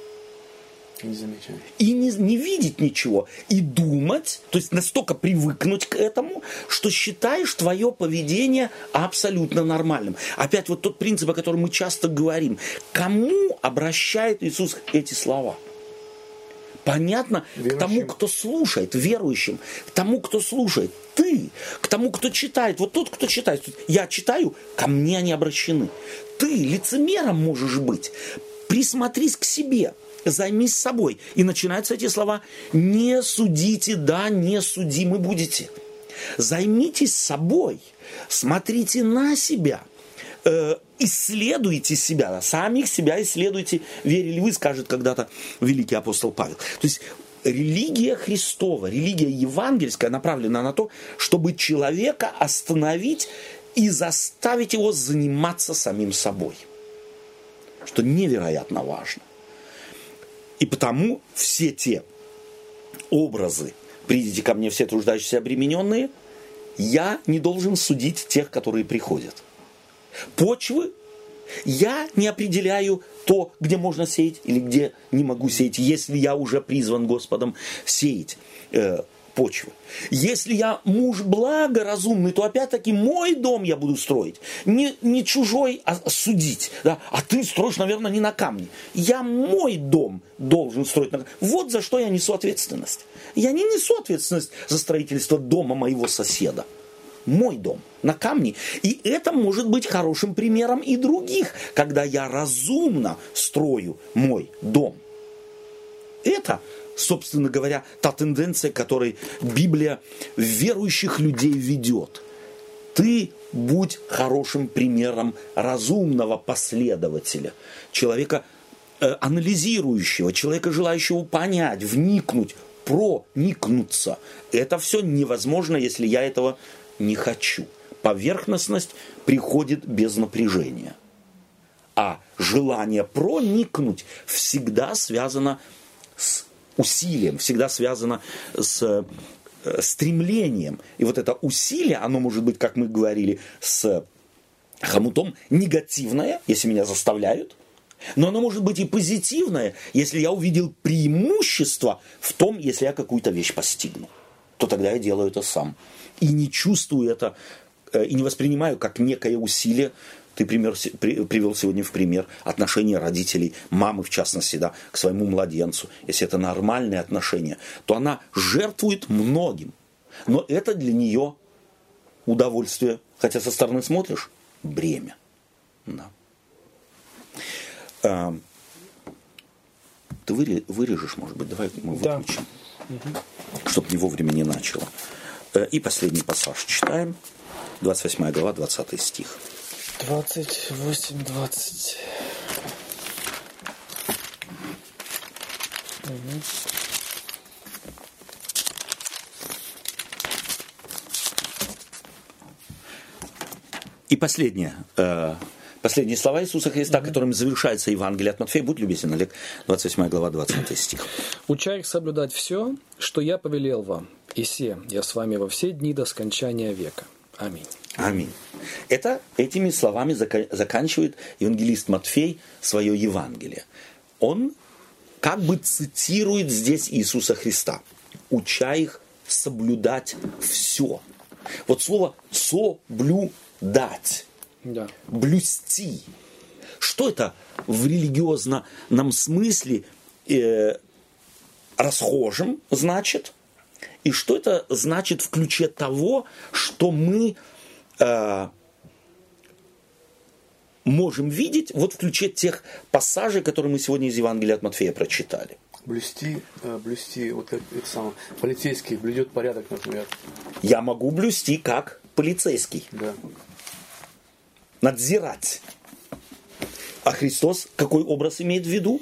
Не замечай. и не, не видеть ничего, и думать, то есть настолько привыкнуть к этому, что считаешь твое поведение абсолютно нормальным. Опять вот тот принцип, о котором мы часто говорим. Кому обращает Иисус эти слова? Понятно, к тому, Верующим. кто слушает, верующим, к тому, кто слушает, ты, к тому, кто читает. Вот тот, кто читает, я читаю, ко мне они обращены. Ты лицемером можешь быть. Присмотрись к себе, займись собой. И начинаются эти слова «не судите, да, не судимы будете». Займитесь собой, смотрите на себя, э, исследуйте себя, самих себя исследуйте, верили вы, скажет когда-то великий апостол Павел. То есть религия Христова, религия евангельская направлена на то, чтобы человека остановить и заставить его заниматься самим собой. Что невероятно важно. И потому все те образы, придите ко мне все труждающиеся обремененные, я не должен судить тех, которые приходят. Почвы я не определяю то, где можно сеять или где не могу сеять, если я уже призван Господом сеять э, почвы. Если я муж благоразумный, то опять-таки мой дом я буду строить. Не, не чужой, а судить. Да? А ты строишь, наверное, не на камне. Я мой дом должен строить. Вот за что я несу ответственность. Я не несу ответственность за строительство дома моего соседа мой дом на камне. И это может быть хорошим примером и других, когда я разумно строю мой дом. Это, собственно говоря, та тенденция, которой Библия верующих людей ведет. Ты будь хорошим примером разумного последователя, человека э, анализирующего, человека, желающего понять, вникнуть, проникнуться. Это все невозможно, если я этого не хочу. Поверхностность приходит без напряжения. А желание проникнуть всегда связано с усилием, всегда связано с э, стремлением. И вот это усилие, оно может быть, как мы говорили, с хомутом негативное, если меня заставляют, но оно может быть и позитивное, если я увидел преимущество в том, если я какую-то вещь постигну. То тогда я делаю это сам. И не чувствую это, э, и не воспринимаю как некое усилие. Ты пример, привел сегодня в пример отношения родителей, мамы в частности, да, к своему младенцу. Если это нормальные отношения, то она жертвует многим. Но это для нее удовольствие. Хотя со стороны смотришь, бремя. Да. А, ты вырежешь, может быть, давай мы выключим, да. чтобы не вовремя не начало. И последний пассаж читаем. 28 глава, 20 стих. 28, 20. Угу. И последнее. Э, последние слова Иисуса Христа, mm-hmm. которыми завершается Евангелие от Матфея. Будь любезен, Олег, 28 глава, 20 стих. «Уча их соблюдать все, что я повелел вам, и се, я с вами во все дни до скончания века. Аминь». Аминь. Это этими словами заканчивает евангелист Матфей свое Евангелие. Он как бы цитирует здесь Иисуса Христа, уча их соблюдать все. Вот слово «соблюдать» да. блюсти. Что это в религиозном смысле э, расхожим значит? И что это значит в ключе того, что мы э, можем видеть вот в ключе тех пассажей, которые мы сегодня из Евангелия от Матфея прочитали? Блюсти, э, блюсти, вот как это самое, полицейский блюдет порядок, например. Я могу блюсти как полицейский. Да надзирать. А Христос какой образ имеет в виду?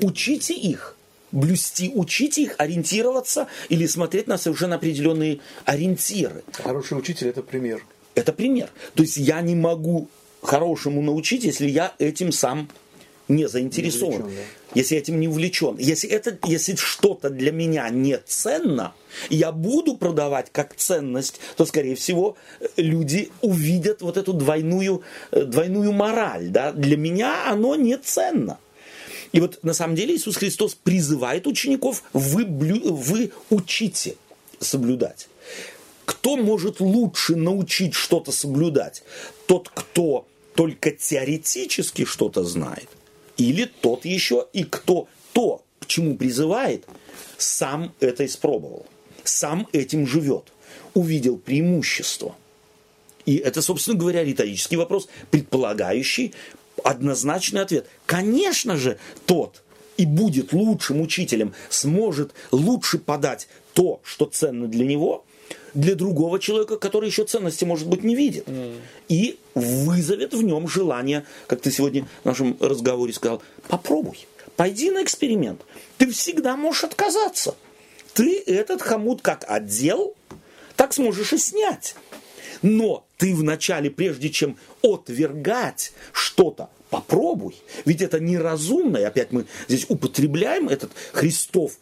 Учите их. Блюсти, учите их, ориентироваться или смотреть на совершенно определенные ориентиры. Хороший учитель – это пример. Это пример. То есть я не могу хорошему научить, если я этим сам не заинтересован. Не увлечен, да если я этим не увлечен, если, это, если что-то для меня не ценно, я буду продавать как ценность, то, скорее всего, люди увидят вот эту двойную, э, двойную мораль. Да? Для меня оно не ценно. И вот на самом деле Иисус Христос призывает учеников, вы, блю, вы учите соблюдать. Кто может лучше научить что-то соблюдать? Тот, кто только теоретически что-то знает – или тот еще и кто то, к чему призывает, сам это испробовал, сам этим живет, увидел преимущество. И это, собственно говоря, риторический вопрос, предполагающий однозначный ответ. Конечно же, тот и будет лучшим учителем, сможет лучше подать то, что ценно для него, для другого человека, который еще ценности, может быть, не видит. Mm. И вызовет в нем желание, как ты сегодня в нашем разговоре сказал, попробуй, пойди на эксперимент. Ты всегда можешь отказаться. Ты этот хомут как отдел, так сможешь и снять. Но ты вначале, прежде чем отвергать что-то, попробуй. Ведь это неразумно. И опять мы здесь употребляем этот Христов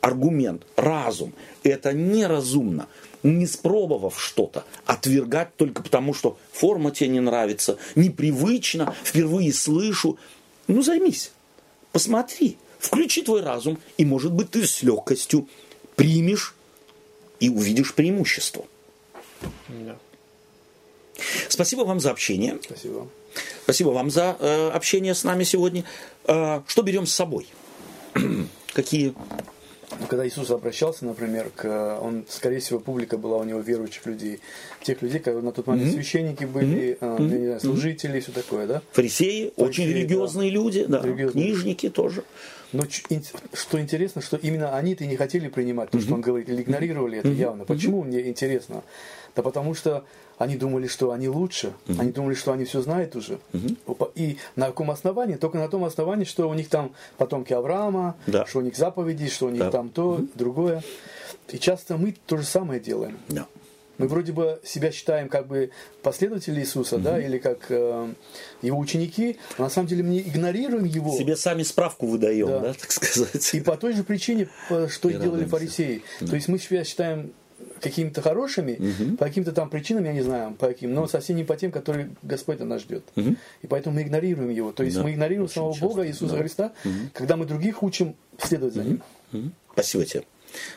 аргумент, разум. Это неразумно не спробовав что-то, отвергать только потому, что форма тебе не нравится, непривычно, впервые слышу. Ну, займись, посмотри, включи твой разум, и, может быть, ты с легкостью примешь и увидишь преимущество. Да. Спасибо вам за общение. Спасибо. Спасибо вам за э, общение с нами сегодня. Э, что берем с собой? Какие ну, когда Иисус обращался, например, к, он, скорее всего, публика была у него верующих людей, тех людей, которые на тот момент mm-hmm. священники были, mm-hmm. э, не знаю, служители, mm-hmm. все такое, да? Фарисеи, Фарисеи очень религиозные да. люди, да, религиозные. книжники тоже. Но что интересно, что именно они-то не хотели принимать то, что он говорит, или игнорировали это явно. Почему мне интересно? Да потому что они думали, что они лучше, uh-huh. они думали, что они все знают уже. Uh-huh. И на каком основании? Только на том основании, что у них там потомки Авраама, да. что у них заповеди, что у них да. там то, uh-huh. другое. И часто мы то же самое делаем. Да. Мы вроде бы себя считаем как бы последователи Иисуса, угу. да, или как э, его ученики, а на самом деле мы игнорируем его. Себе сами справку выдаем, да, да так сказать. И по той же причине, что и делали фарисеи. Да. То есть мы себя считаем какими-то хорошими, угу. по каким-то там причинам, я не знаю, по каким, но совсем не по тем, которые Господь от нас ждет. Угу. И поэтому мы игнорируем его. То есть да. мы игнорируем Очень самого часто. Бога, Иисуса да. Христа, угу. когда мы других учим следовать за угу. Ним. Угу. Спасибо тебе.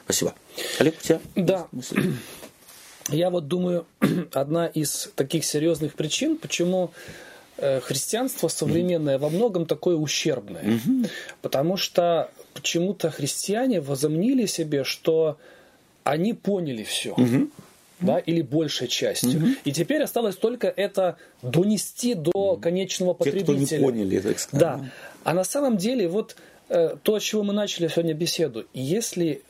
Спасибо. Олег, у тебя? Да. Я вот думаю, одна из таких серьезных причин, почему э, христианство современное во многом такое ущербное. Потому что почему-то христиане возомнили себе, что они поняли все. Да, или большей частью. Угу. И теперь осталось только это донести до конечного потребителя. Те, кто не поняли, так сказать. Да. А на самом деле, вот э, то, с чего мы начали сегодня беседу, если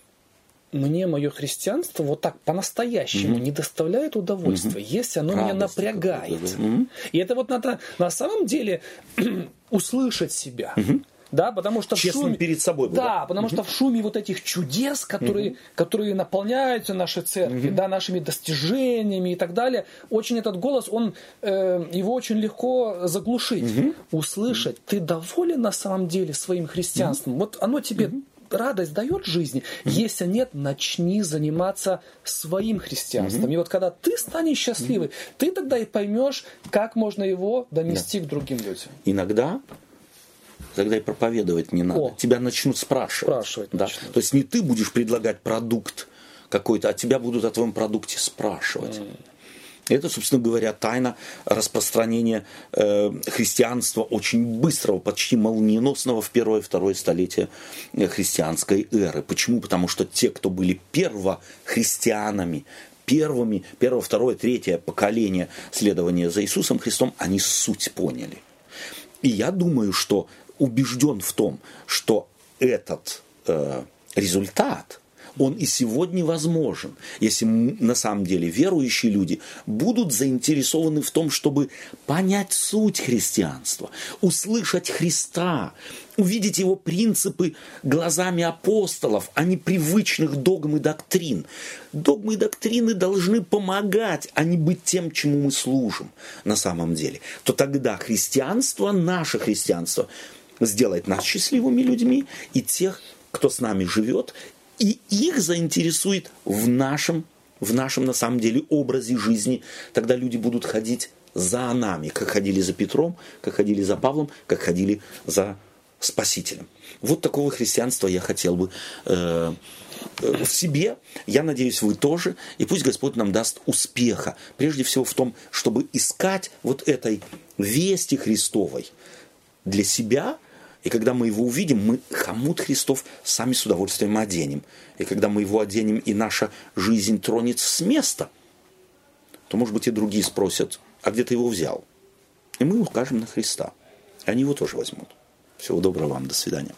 мне мое христианство вот так по-настоящему mm-hmm. не доставляет удовольствия, mm-hmm. если оно Радость меня напрягает. Mm-hmm. И это вот надо на самом деле услышать себя. Mm-hmm. Да, потому что Честным в шуме... перед собой. Да, да потому угу. что в шуме вот этих чудес, которые, угу. которые наполняются наши церкви, угу. да, нашими достижениями и так далее, очень этот голос, он, э, его очень легко заглушить, угу. услышать. Ты доволен на самом деле своим христианством? Угу. Вот оно тебе угу радость дает жизни. Если нет, начни заниматься своим христианством. И вот когда ты станешь счастливый, ты тогда и поймешь, как можно его донести да. к другим людям. Иногда тогда и проповедовать не надо. О, тебя начнут спрашивать. Спрашивать да? начнут. То есть не ты будешь предлагать продукт какой-то, а тебя будут о твоем продукте спрашивать. Mm. Это, собственно говоря, тайна распространения э, христианства очень быстрого, почти молниеносного в первое и второе столетие э, христианской эры. Почему? Потому что те, кто были первохристианами, первыми, первое, второе, третье поколение следования за Иисусом Христом, они суть поняли. И я думаю, что убежден в том, что этот э, результат – он и сегодня возможен, если на самом деле верующие люди будут заинтересованы в том, чтобы понять суть христианства, услышать Христа, увидеть его принципы глазами апостолов, а не привычных догм и доктрин. Догмы и доктрины должны помогать, а не быть тем, чему мы служим на самом деле. То тогда христианство, наше христианство, сделает нас счастливыми людьми и тех, кто с нами живет, и их заинтересует в нашем, в нашем на самом деле образе жизни. Тогда люди будут ходить за нами, как ходили за Петром, как ходили за Павлом, как ходили за Спасителем. Вот такого христианства я хотел бы э, э, в себе. Я надеюсь, вы тоже. И пусть Господь нам даст успеха. Прежде всего в том, чтобы искать вот этой вести Христовой для себя и когда мы его увидим, мы хомут Христов сами с удовольствием оденем. И когда мы его оденем, и наша жизнь тронется с места, то, может быть, и другие спросят, а где ты его взял? И мы укажем на Христа. И они его тоже возьмут. Всего доброго вам, до свидания.